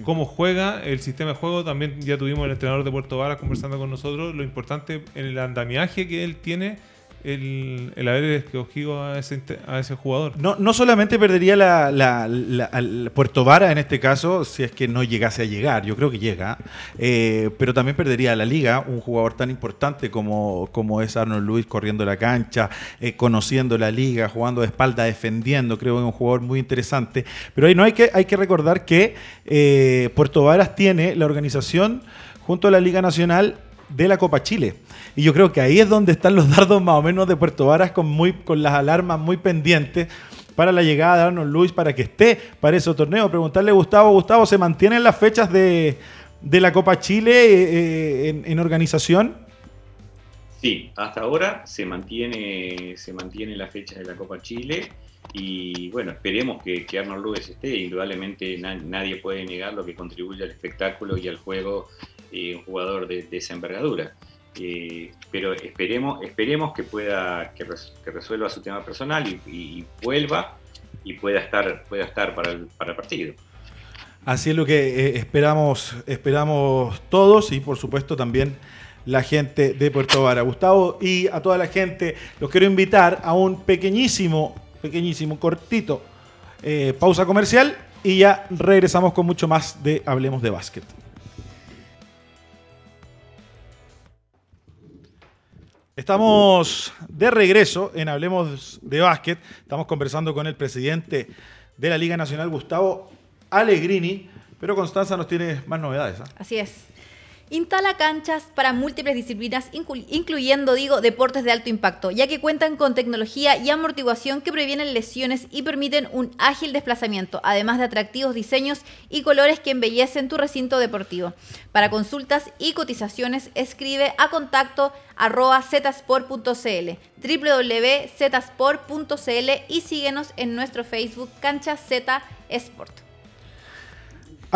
Cómo juega el sistema de juego, también ya tuvimos el entrenador de Puerto Varas conversando con nosotros, lo importante en el andamiaje que él tiene, el, el haber escogido a ese, a ese jugador. No, no solamente perdería la, la- la- Puerto Vara en este caso, si es que no llegase a llegar, yo creo que llega, eh, pero también perdería la liga, un jugador tan importante como, como es Arnold Luis corriendo la cancha, eh, conociendo la liga, jugando de espalda, defendiendo, creo que es un jugador muy interesante. Pero ahí no hay que, hay que recordar que eh, Puerto Varas tiene la organización junto a la Liga Nacional de la Copa Chile. Y yo creo que ahí es donde están los dardos más o menos de Puerto Varas con, muy, con las alarmas muy pendientes para la llegada de Arnold Luis para que esté para ese torneo. Preguntarle a Gustavo, Gustavo, ¿se mantienen las fechas de, de la Copa Chile eh, eh, en, organización? Sí, hasta ahora se mantiene, se mantiene la fecha de la Copa Chile y bueno, esperemos que, que Arnold Lewis esté. Indudablemente na- nadie puede negar lo que contribuye al espectáculo y al juego un jugador de, esa envergadura. Pero esperemos, esperemos que pueda que, res- que resuelva su tema personal y, y vuelva y pueda estar, pueda estar para el, para el partido. Así es lo que eh, esperamos, esperamos todos y por supuesto también la gente de Puerto Vara. Gustavo y a toda la gente los quiero invitar a un pequeñísimo, pequeñísimo, cortito eh, pausa comercial y ya regresamos con mucho más de Hablemos de Básquet. Estamos de regreso en Hablemos de Básquet. Estamos conversando con el presidente de la Liga Nacional, Gustavo Allegrini. Pero Constanza nos tiene más novedades. ¿ah? Así es. Instala canchas para múltiples disciplinas, inclu- incluyendo, digo, deportes de alto impacto, ya que cuentan con tecnología y amortiguación que previenen lesiones y permiten un ágil desplazamiento, además de atractivos diseños y colores que embellecen tu recinto deportivo. Para consultas y cotizaciones, escribe a contacto arroba zsport.cl, www.zsport.cl y síguenos en nuestro Facebook Cancha Z Sport.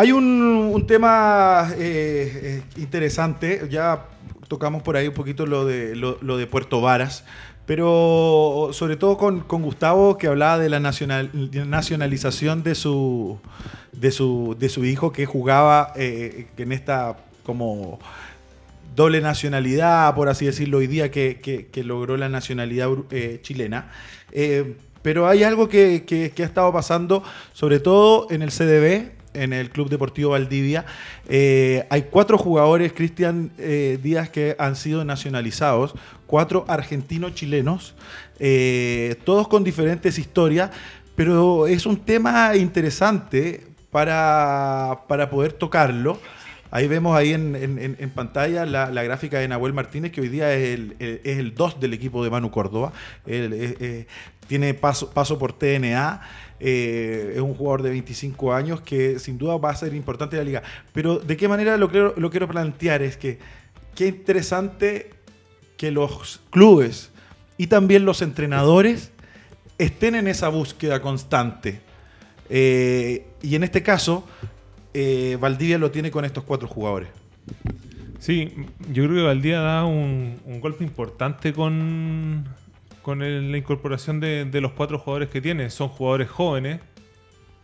Hay un, tema eh, eh, interesante, ya tocamos por ahí un poquito lo de, lo, de Puerto Varas, pero sobre todo con, Gustavo que hablaba de la nacional, nacionalización de su, de, su, de su hijo que jugaba eh, en esta como doble nacionalidad, por así decirlo, hoy día que, que- logró la nacionalidad eh, chilena. Pero hay algo que- que ha estado pasando, sobre todo en el CDB, en el Club Deportivo Valdivia. Eh, hay cuatro jugadores, Cristian eh, Díaz, que han sido nacionalizados, cuatro argentinos chilenos, eh, todos con diferentes historias, pero es un tema interesante para, para poder tocarlo. Ahí vemos ahí en, en- pantalla la, gráfica de Nahuel Martínez, que hoy día es el, es el 2 del equipo de Manu Córdoba. Tiene paso, paso por TNA. Eh, es un jugador de 25 años que sin duda va a ser importante en la liga. Pero de qué manera lo quiero, plantear es que qué interesante que los clubes y también los entrenadores estén en esa búsqueda constante. Eh, y en este caso, eh, Valdivia lo tiene con estos cuatro jugadores. Sí, yo creo que Valdía da un golpe importante con, con la incorporación de, los cuatro jugadores que tiene. Son jugadores jóvenes.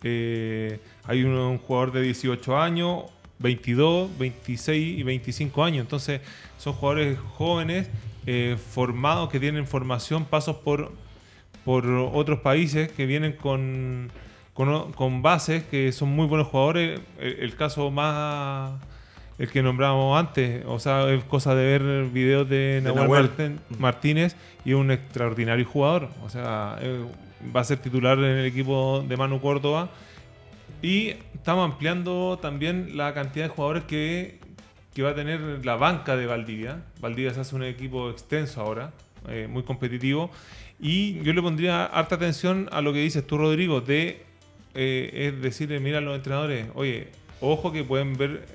Eh, hay un, jugador de 18 años, 22, 26 y 25 años. Entonces, son jugadores jóvenes, eh, formados, que tienen formación, pasos por, por otros países que vienen con, con, bases que son muy buenos jugadores. El caso más el que nombrábamos antes, o sea, es cosa de ver videos de, Nahuel, Nahuel. Marten- Martínez y es un extraordinario jugador. O sea, va a ser titular en el equipo de Manu Córdoba. Y estamos ampliando también la cantidad de jugadores que, que va a tener la banca de Valdivia. Valdivia se hace un equipo extenso ahora, eh, muy competitivo. Y yo le pondría harta atención a lo que dices tú, Rodrigo, de eh, es decirle, mira a los entrenadores, oye, ojo que pueden ver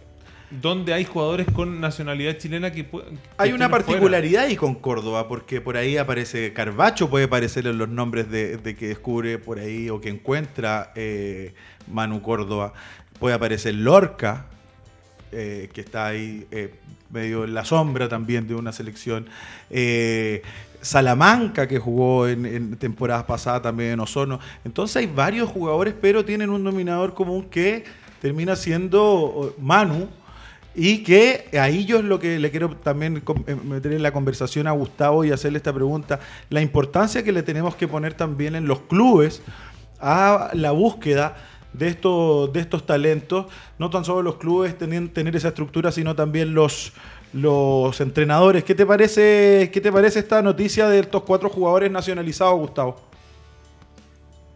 dónde hay jugadores con nacionalidad chilena que que Hay una estén fuera. particularidad ahí con Córdoba, porque por ahí aparece Carvacho, puede aparecer en los nombres de, de que descubre por ahí o que encuentra eh, Manu Córdoba. Puede aparecer Lorca, eh, que está ahí eh, medio en la sombra también de una selección. Salamanca, que jugó en, en temporadas pasadas también en Osorno. Entonces hay varios jugadores, pero tienen un dominador común que termina siendo Manu. Y que ahí yo es lo que le quiero también eh, meter en la conversación a Gustavo y hacerle esta pregunta. La importancia que le tenemos que poner también en los clubes a la búsqueda de estos, de estos talentos. No tan solo los clubes tenían, tener esa estructura, sino también los, los entrenadores. ¿Qué te, parece, ¿Qué te parece esta noticia de estos cuatro jugadores nacionalizados, Gustavo?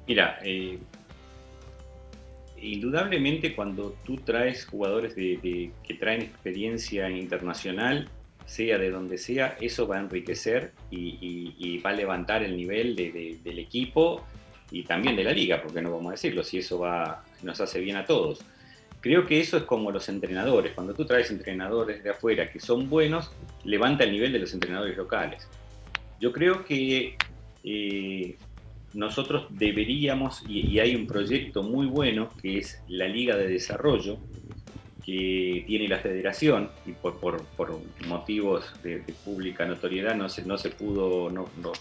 Mira, eh, indudablemente cuando tú traes jugadores que traen experiencia internacional, sea de donde sea, eso va a enriquecer y, va a levantar el nivel de- de- del equipo y también de la liga, porque no vamos a decirlo, si eso va, nos hace bien a todos. Creo que eso es como los entrenadores. Cuando tú traes entrenadores de afuera que son buenos, levanta el nivel de los entrenadores locales. Yo creo que eh, nosotros deberíamos, y, hay un proyecto muy bueno que es la Liga de Desarrollo, que tiene la federación, y por, por- motivos de, de pública notoriedad no se, no se pudo, no, no-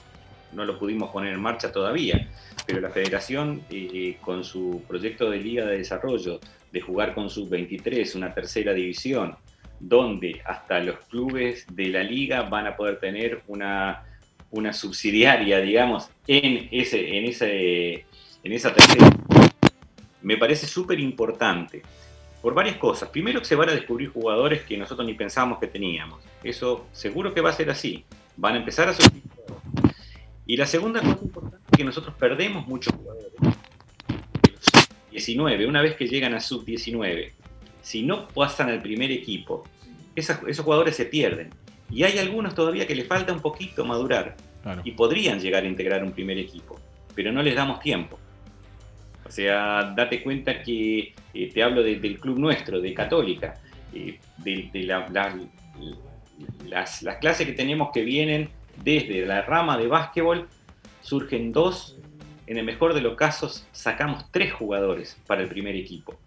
no lo pudimos poner en marcha todavía, pero la federación eh, con su proyecto de Liga de Desarrollo, de jugar con sub-23, una tercera división, donde hasta los clubes de la liga van a poder tener una, una subsidiaria, digamos, en, ese, en, ese, en esa tercera. Me parece súper importante por varias cosas. Primero que se van a descubrir jugadores que nosotros ni pensábamos que teníamos. Eso seguro que va a ser así. Van a empezar a surgir. Y la segunda cosa importante es que nosotros perdemos muchos jugadores. 19, una vez que llegan a sub-19, si no pasan al primer equipo, esos jugadores se pierden. Y hay algunos todavía que les falta un poquito madurar y podrían llegar a integrar un primer equipo, pero no les damos tiempo. O sea, date cuenta que eh, te hablo de- del club nuestro, de Católica, eh, de, de la- la- las, las clases que tenemos que vienen desde la rama de básquetbol, surgen dos, en el mejor de los casos sacamos tres jugadores para el primer equipo.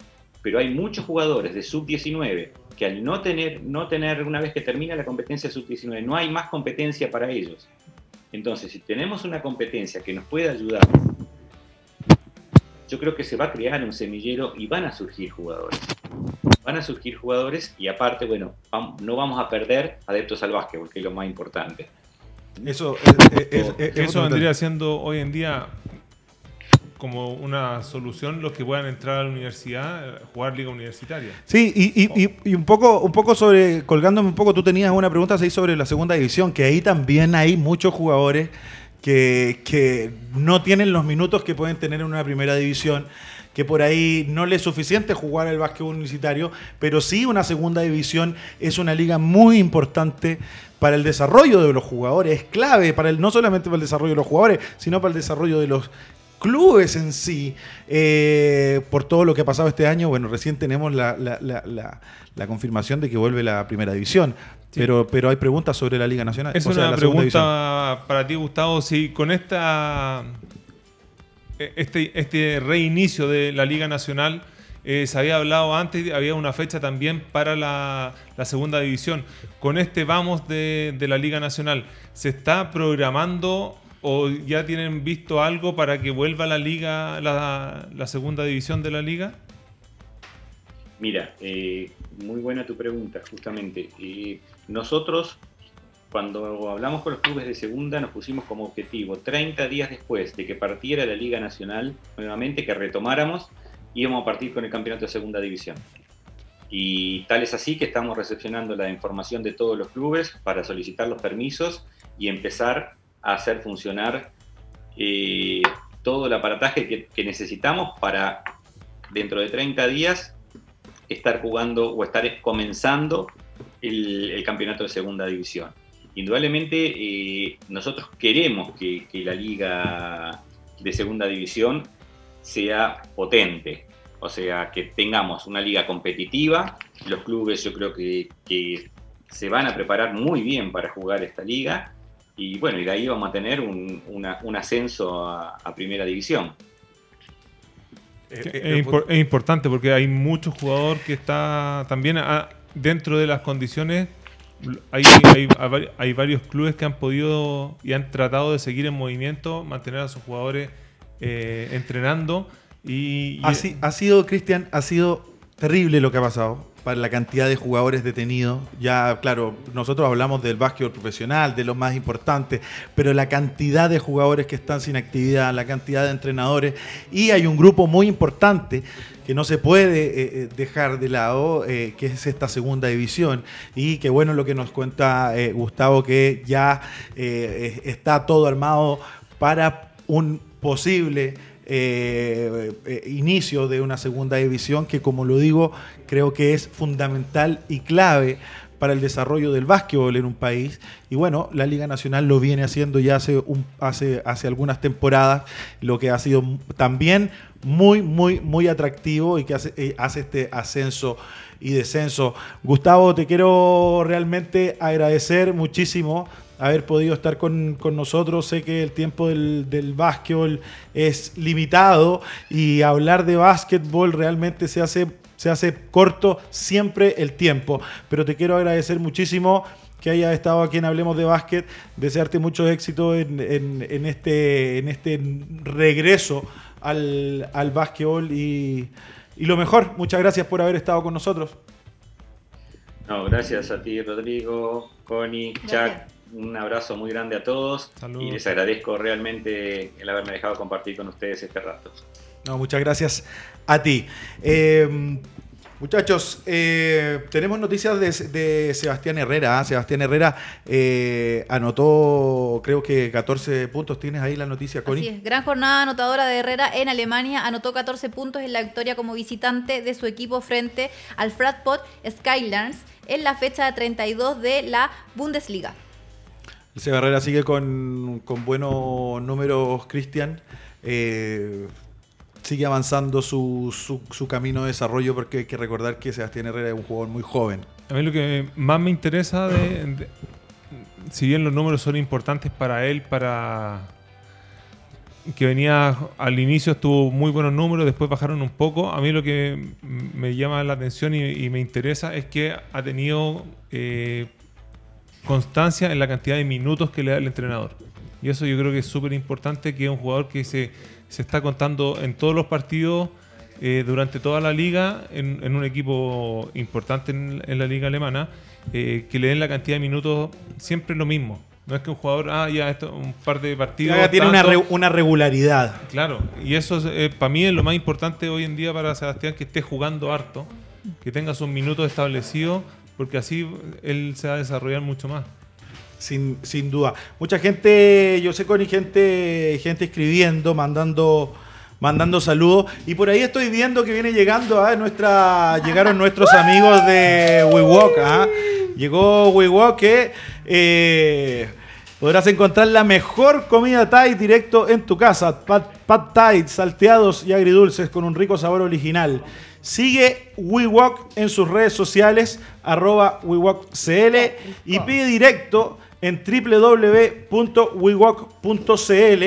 Pero hay muchos jugadores de sub-19 que al no tener, no tener, una vez que termina la competencia sub-19, no hay más competencia para ellos. Entonces, si tenemos una competencia que nos pueda ayudar, yo creo que se va a crear un semillero y van a surgir jugadores. Van a surgir jugadores y aparte, bueno, no vamos a perder adeptos al básquetbol, que es lo más importante. Eso, es- es- es- es- Eso vendría siendo hoy en día como una solución los que puedan entrar a la universidad, eh, jugar liga universitaria. Sí, y, y- y- un poco, un poco sobre, colgándome un poco, tú tenías una pregunta así sobre la segunda división, que ahí también hay muchos jugadores que, que no tienen los minutos que pueden tener en una primera división, que por ahí no le es suficiente jugar el básquetbol universitario, pero sí una segunda división es una liga muy importante para el desarrollo de los jugadores, es clave para el, no solamente para el desarrollo de los jugadores, sino para el desarrollo de los clubes en sí, eh, por todo lo que ha pasado este año, bueno, recién tenemos la, la- la- la- la confirmación de que vuelve la primera división, pero, pero hay preguntas sobre la Liga Nacional. Es o sea, una la pregunta para ti, Gustavo. Si con esta eh, este, este reinicio de la Liga Nacional eh, se había hablado antes, había una fecha también para la, la segunda división. Con este vamos de, de la Liga Nacional, ¿se está programando o ya tienen visto algo para que vuelva la liga, la, segunda división de la liga? Mira, eh, muy buena tu pregunta, justamente. Eh, nosotros, cuando hablamos con los clubes de segunda, nos pusimos como objetivo 30 días después de que partiera la Liga Nacional, nuevamente que retomáramos, íbamos a partir con el campeonato de segunda división. Y tal es así que estamos recepcionando la información de todos los clubes para solicitar los permisos y empezar hacer funcionar eh, todo el aparataje que, necesitamos para dentro de 30 días estar jugando o estar comenzando el, campeonato de segunda división. Indudablemente eh, nosotros queremos que, la liga de segunda división sea potente, o sea, que tengamos una liga competitiva. Los clubes yo creo que se van a preparar muy bien para jugar esta liga y bueno, y de ahí vamos a tener un, una- un ascenso a, a primera división. Eh, Que eh, es, impor- es importante porque hay muchos jugadores que está también ah, dentro de las condiciones. Hay, hay, hay- hay varios clubes que han podido y han tratado de seguir en movimiento, mantener a sus jugadores eh, entrenando. Y, y- Ha, si- ha sido, Cristian, ha sido terrible lo que ha pasado para la cantidad de jugadores detenidos. Ya, claro, nosotros hablamos del básquetbol profesional, de los más importantes, pero la cantidad de jugadores que están sin actividad, la cantidad de entrenadores, y hay un grupo muy importante que no se puede eh, eh, dejar de lado, eh, que es esta segunda división, y que bueno lo que nos cuenta Gustavo, que ya está todo armado para un posible eh, eh, inicio de una segunda división que, como lo digo, creo que es fundamental y clave para el desarrollo del básquetbol en un país. Y bueno, la Liga Nacional lo viene haciendo ya hace, hace, hace algunas temporadas, lo que ha sido también muy, muy, muy atractivo y que hace, eh, hace este ascenso y descenso. Gustavo, te quiero realmente agradecer muchísimo haber podido estar con, con nosotros. Sé que el tiempo del, del básquetbol es limitado y hablar de básquetbol realmente se hace, se hace corto siempre el tiempo. Pero te quiero agradecer muchísimo que hayas estado aquí en Hablemos de Básquet, desearte mucho éxito en, en- en este, en este regreso al, al básquetbol y, y lo mejor. Muchas gracias por haber estado con nosotros. No, gracias a ti, Rodrigo, Connie, Gracias. Chuck. Un abrazo muy grande a todos y les agradezco realmente el haberme dejado compartir con ustedes este rato. No, muchas gracias a ti. Eh, muchachos, eh, tenemos noticias de, de Sebastián Herrera. ¿ah? Sebastián Herrera eh, anotó, creo que 14 puntos. ¿Tienes ahí la noticia, Connie? es, gran jornada anotadora de Herrera en Alemania, anotó 14 puntos en la victoria como visitante de su equipo frente al Fratpot Skylands en la fecha 32 de la Bundesliga. El Seba Herrera sigue con, con buenos números, Cristian. Eh, sigue avanzando su, su- camino de desarrollo porque hay que recordar que Sebastián Herrera es un jugador muy joven. A mí lo que más me interesa, de, si bien los números son importantes para él, para que venía al inicio estuvo muy buenos números, después bajaron un poco. A mí lo que me llama la atención y, y me interesa es que ha tenido eh, constancia en la cantidad de minutos que le da el entrenador. Y eso yo creo que es súper importante, que un jugador que se, se está contando en todos los partidos eh, durante toda la liga, en, en un equipo importante en, en la liga alemana, eh, que le den la cantidad de minutos siempre lo mismo. No es que un jugador, ah, ya, esto, un par de partidos. Ya tiene una, re- una regularidad. Claro, y eso es, para mí es lo más importante hoy en día para Sebastián, que esté jugando harto, que tenga sus minutos establecidos, porque así él se va a desarrollar mucho más. Sin, sin duda. Mucha gente, yo sé con gente, gente escribiendo, mandando, mandando saludos. Y por ahí estoy viendo que viene llegando a nuestra. Llegaron nuestros amigos de WeWalk. ¿ah? Llegó WeWalk que eh, podrás encontrar la mejor comida Thai directo en tu casa. Pad, pad Thai, salteados y agridulces con un rico sabor original. Sigue WeWalk en sus redes sociales, arroba WeWalkCL y pide directo en www.wewalk.cl.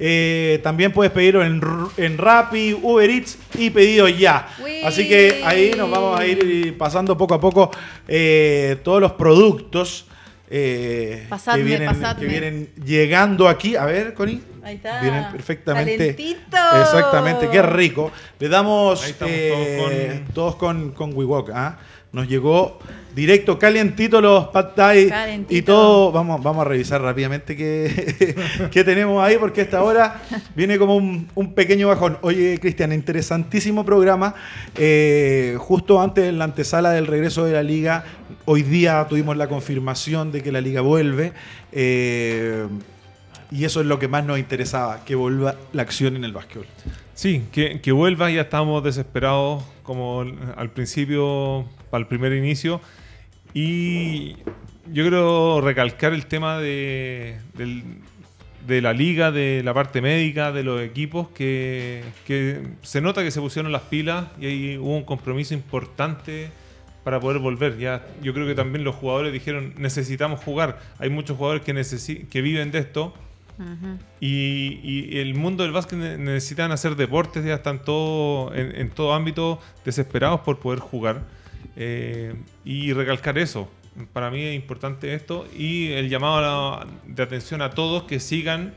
Eh, también puedes pedirlo en, en Rappi, Uber Eats y pedido ya. Uy. Así que ahí nos vamos a ir pasando poco a poco eh, todos los productos eh, Pasadme, que, vienen, pasadme. que vienen llegando aquí. A ver, Connie. Ahí está. Vienen perfectamente. Calentito. Exactamente, qué rico. Le damos Ahí estamos eh, todos todos con, con WeWalk. ¿ah? Nos llegó directo, calientito los pad thai y todo. Vamos, vamos a revisar rápidamente qué, qué tenemos ahí, porque a esta hora viene como un, un pequeño bajón. Oye, Cristian, interesantísimo programa. Eh, justo antes de la antesala del regreso de la liga, hoy día tuvimos la confirmación de que la liga vuelve. Eh, y eso es lo que más nos interesaba, que vuelva la acción en el básquetbol. Sí, que, que vuelva, ya estamos desesperados como al principio, para el primer inicio. Y yo quiero recalcar el tema de, del- de la liga, de la parte médica, de los equipos, que, que se nota que se pusieron las pilas y ahí hubo un compromiso importante para poder volver. Ya, yo creo que también los jugadores dijeron, necesitamos jugar. Hay muchos jugadores que, viven de esto. Y, y el mundo del básquet ne- necesitan hacer deportes, ya están todo, en, en todo ámbito desesperados por poder jugar. Eh, y recalcar eso. Para mí es importante esto y el llamado la- de atención a todos que sigan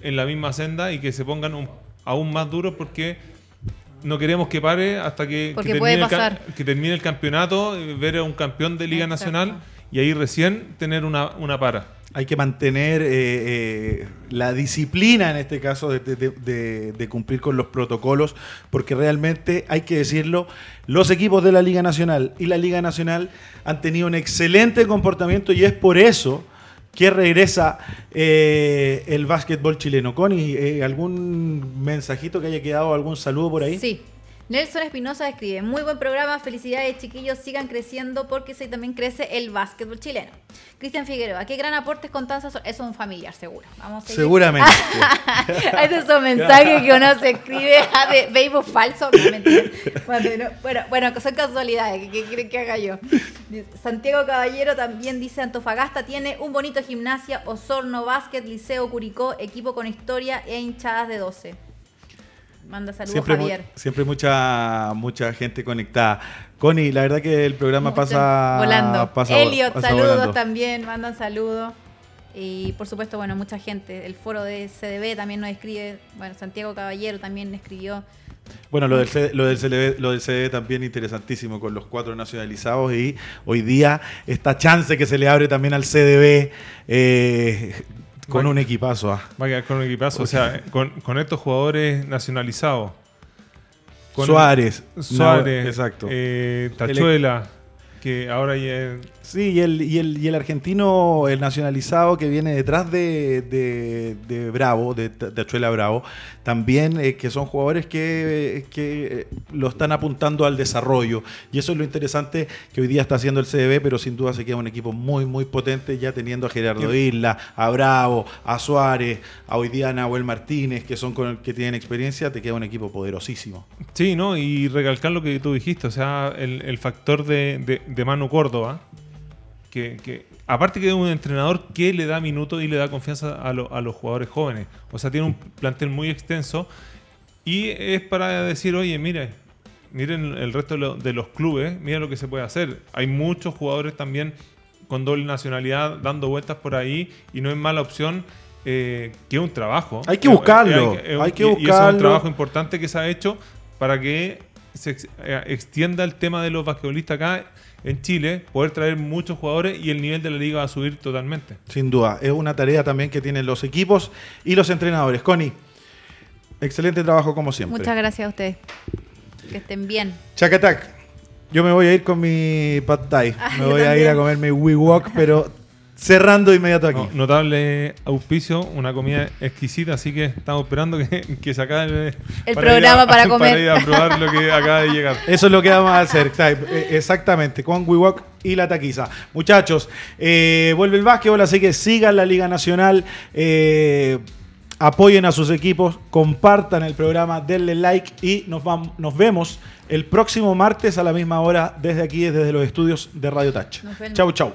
en la misma senda y que se pongan un- aún más duros porque no queremos que pare hasta que, que termine, el, que termine el campeonato, ver a un campeón de Liga Exacto. Nacional y ahí recién tener una, una para. Hay que mantener eh, eh, la disciplina, en este caso, de, cumplir con los protocolos, porque realmente, hay que decirlo, los equipos de la Liga Nacional y la Liga Nacional han tenido un excelente comportamiento y es por eso que regresa eh, el básquetbol chileno. Connie, eh, ¿algún mensajito que haya quedado, algún saludo por ahí? Sí. Nelson Espinosa escribe, muy buen programa, felicidades chiquillos, sigan creciendo porque así también crece el básquetbol chileno. Cristian Figueroa, qué gran aportes con Tanza, eso es un familiar seguro. Vamos a. Seguramente. Este es un mensaje que uno se escribe ah, de falso. No. Bueno, no, bueno, son casualidades. ¿Qué, quieren que haga yo? Santiago Caballero también dice: Antofagasta tiene un bonito gimnasia, Osorno Básquet, Liceo Curicó, equipo con historia e hinchadas de 12. Manda saludos, Siempre, mu- Javier. siempre mucha mucha gente conectada. Connie, la verdad que el programa Mucho- pasa volando. pasa Elliot, pasa saludos volando. también, mandan saludos. Y por supuesto, bueno, mucha gente. El foro de CDB también nos escribe. Bueno, Santiago Caballero también escribió. Bueno, lo del, C- lo, del CLB, lo del CDB también interesantísimo con los cuatro nacionalizados y hoy día esta chance que se le abre también al CDB eh, con un equipazo. ah. Va a quedar con un equipazo. O sea, con, con estos jugadores nacionalizados. Con Suárez. Suárez. No, exacto. eh, Tachuela. Que ahora ya. Sí, y el, y, el, y el argentino, el nacionalizado que viene detrás de, de, de Bravo, de, de Achuela Bravo, también eh, que son jugadores que, que eh, lo están apuntando al desarrollo. Y eso es lo interesante que hoy día está haciendo el CDB, pero sin duda se queda un equipo muy, muy potente, ya teniendo a Gerardo Isla, a Bravo, a Suárez, a hoy día a Nahuel Martínez, que son con, que tienen experiencia, te queda un equipo poderosísimo. Sí, ¿no? Y recalcar lo que tú dijiste. O sea, el, el factor de, de, de Manu Córdoba. Que, que- aparte que es un entrenador que le da minutos y le da confianza a, lo- a los jugadores jóvenes. O sea, tiene un plantel muy extenso y es para decir, oye, mire, miren el resto de, lo- de los clubes, miren lo que se puede hacer. Hay muchos jugadores también con doble nacionalidad dando vueltas por ahí y no es mala opción eh, que un trabajo. Hay que Eh, buscarlo, eh, hay que y- y eso es buscarlo. un trabajo importante que se ha hecho para que se ex- eh, extienda el tema de los basquetbolistas acá en Chile, poder traer muchos jugadores y el nivel de la liga va a subir totalmente. Sin duda, es una tarea también que tienen los equipos y los entrenadores. Connie, excelente trabajo como siempre. Muchas gracias a ustedes. Que estén bien. Chacatac, yo me voy a ir con mi pad thai. Ah, me voy a ir a comer mi WeWalk, pero cerrando inmediato aquí. No, notable auspicio, una comida exquisita, así que estamos esperando que, que se acabe El para programa a- para comer. ir a probar lo que acaba de llegar. Eso es lo que vamos a hacer, eh, exactamente, con WeWalk y la taquiza. Muchachos, eh, vuelve el básquetbol, así que sigan la Liga Nacional, eh, apoyen a sus equipos, compartan el programa, denle like y nos, vam- nos vemos el próximo martes a la misma hora desde aquí, desde los estudios de Radio Touch. Chau. Chau.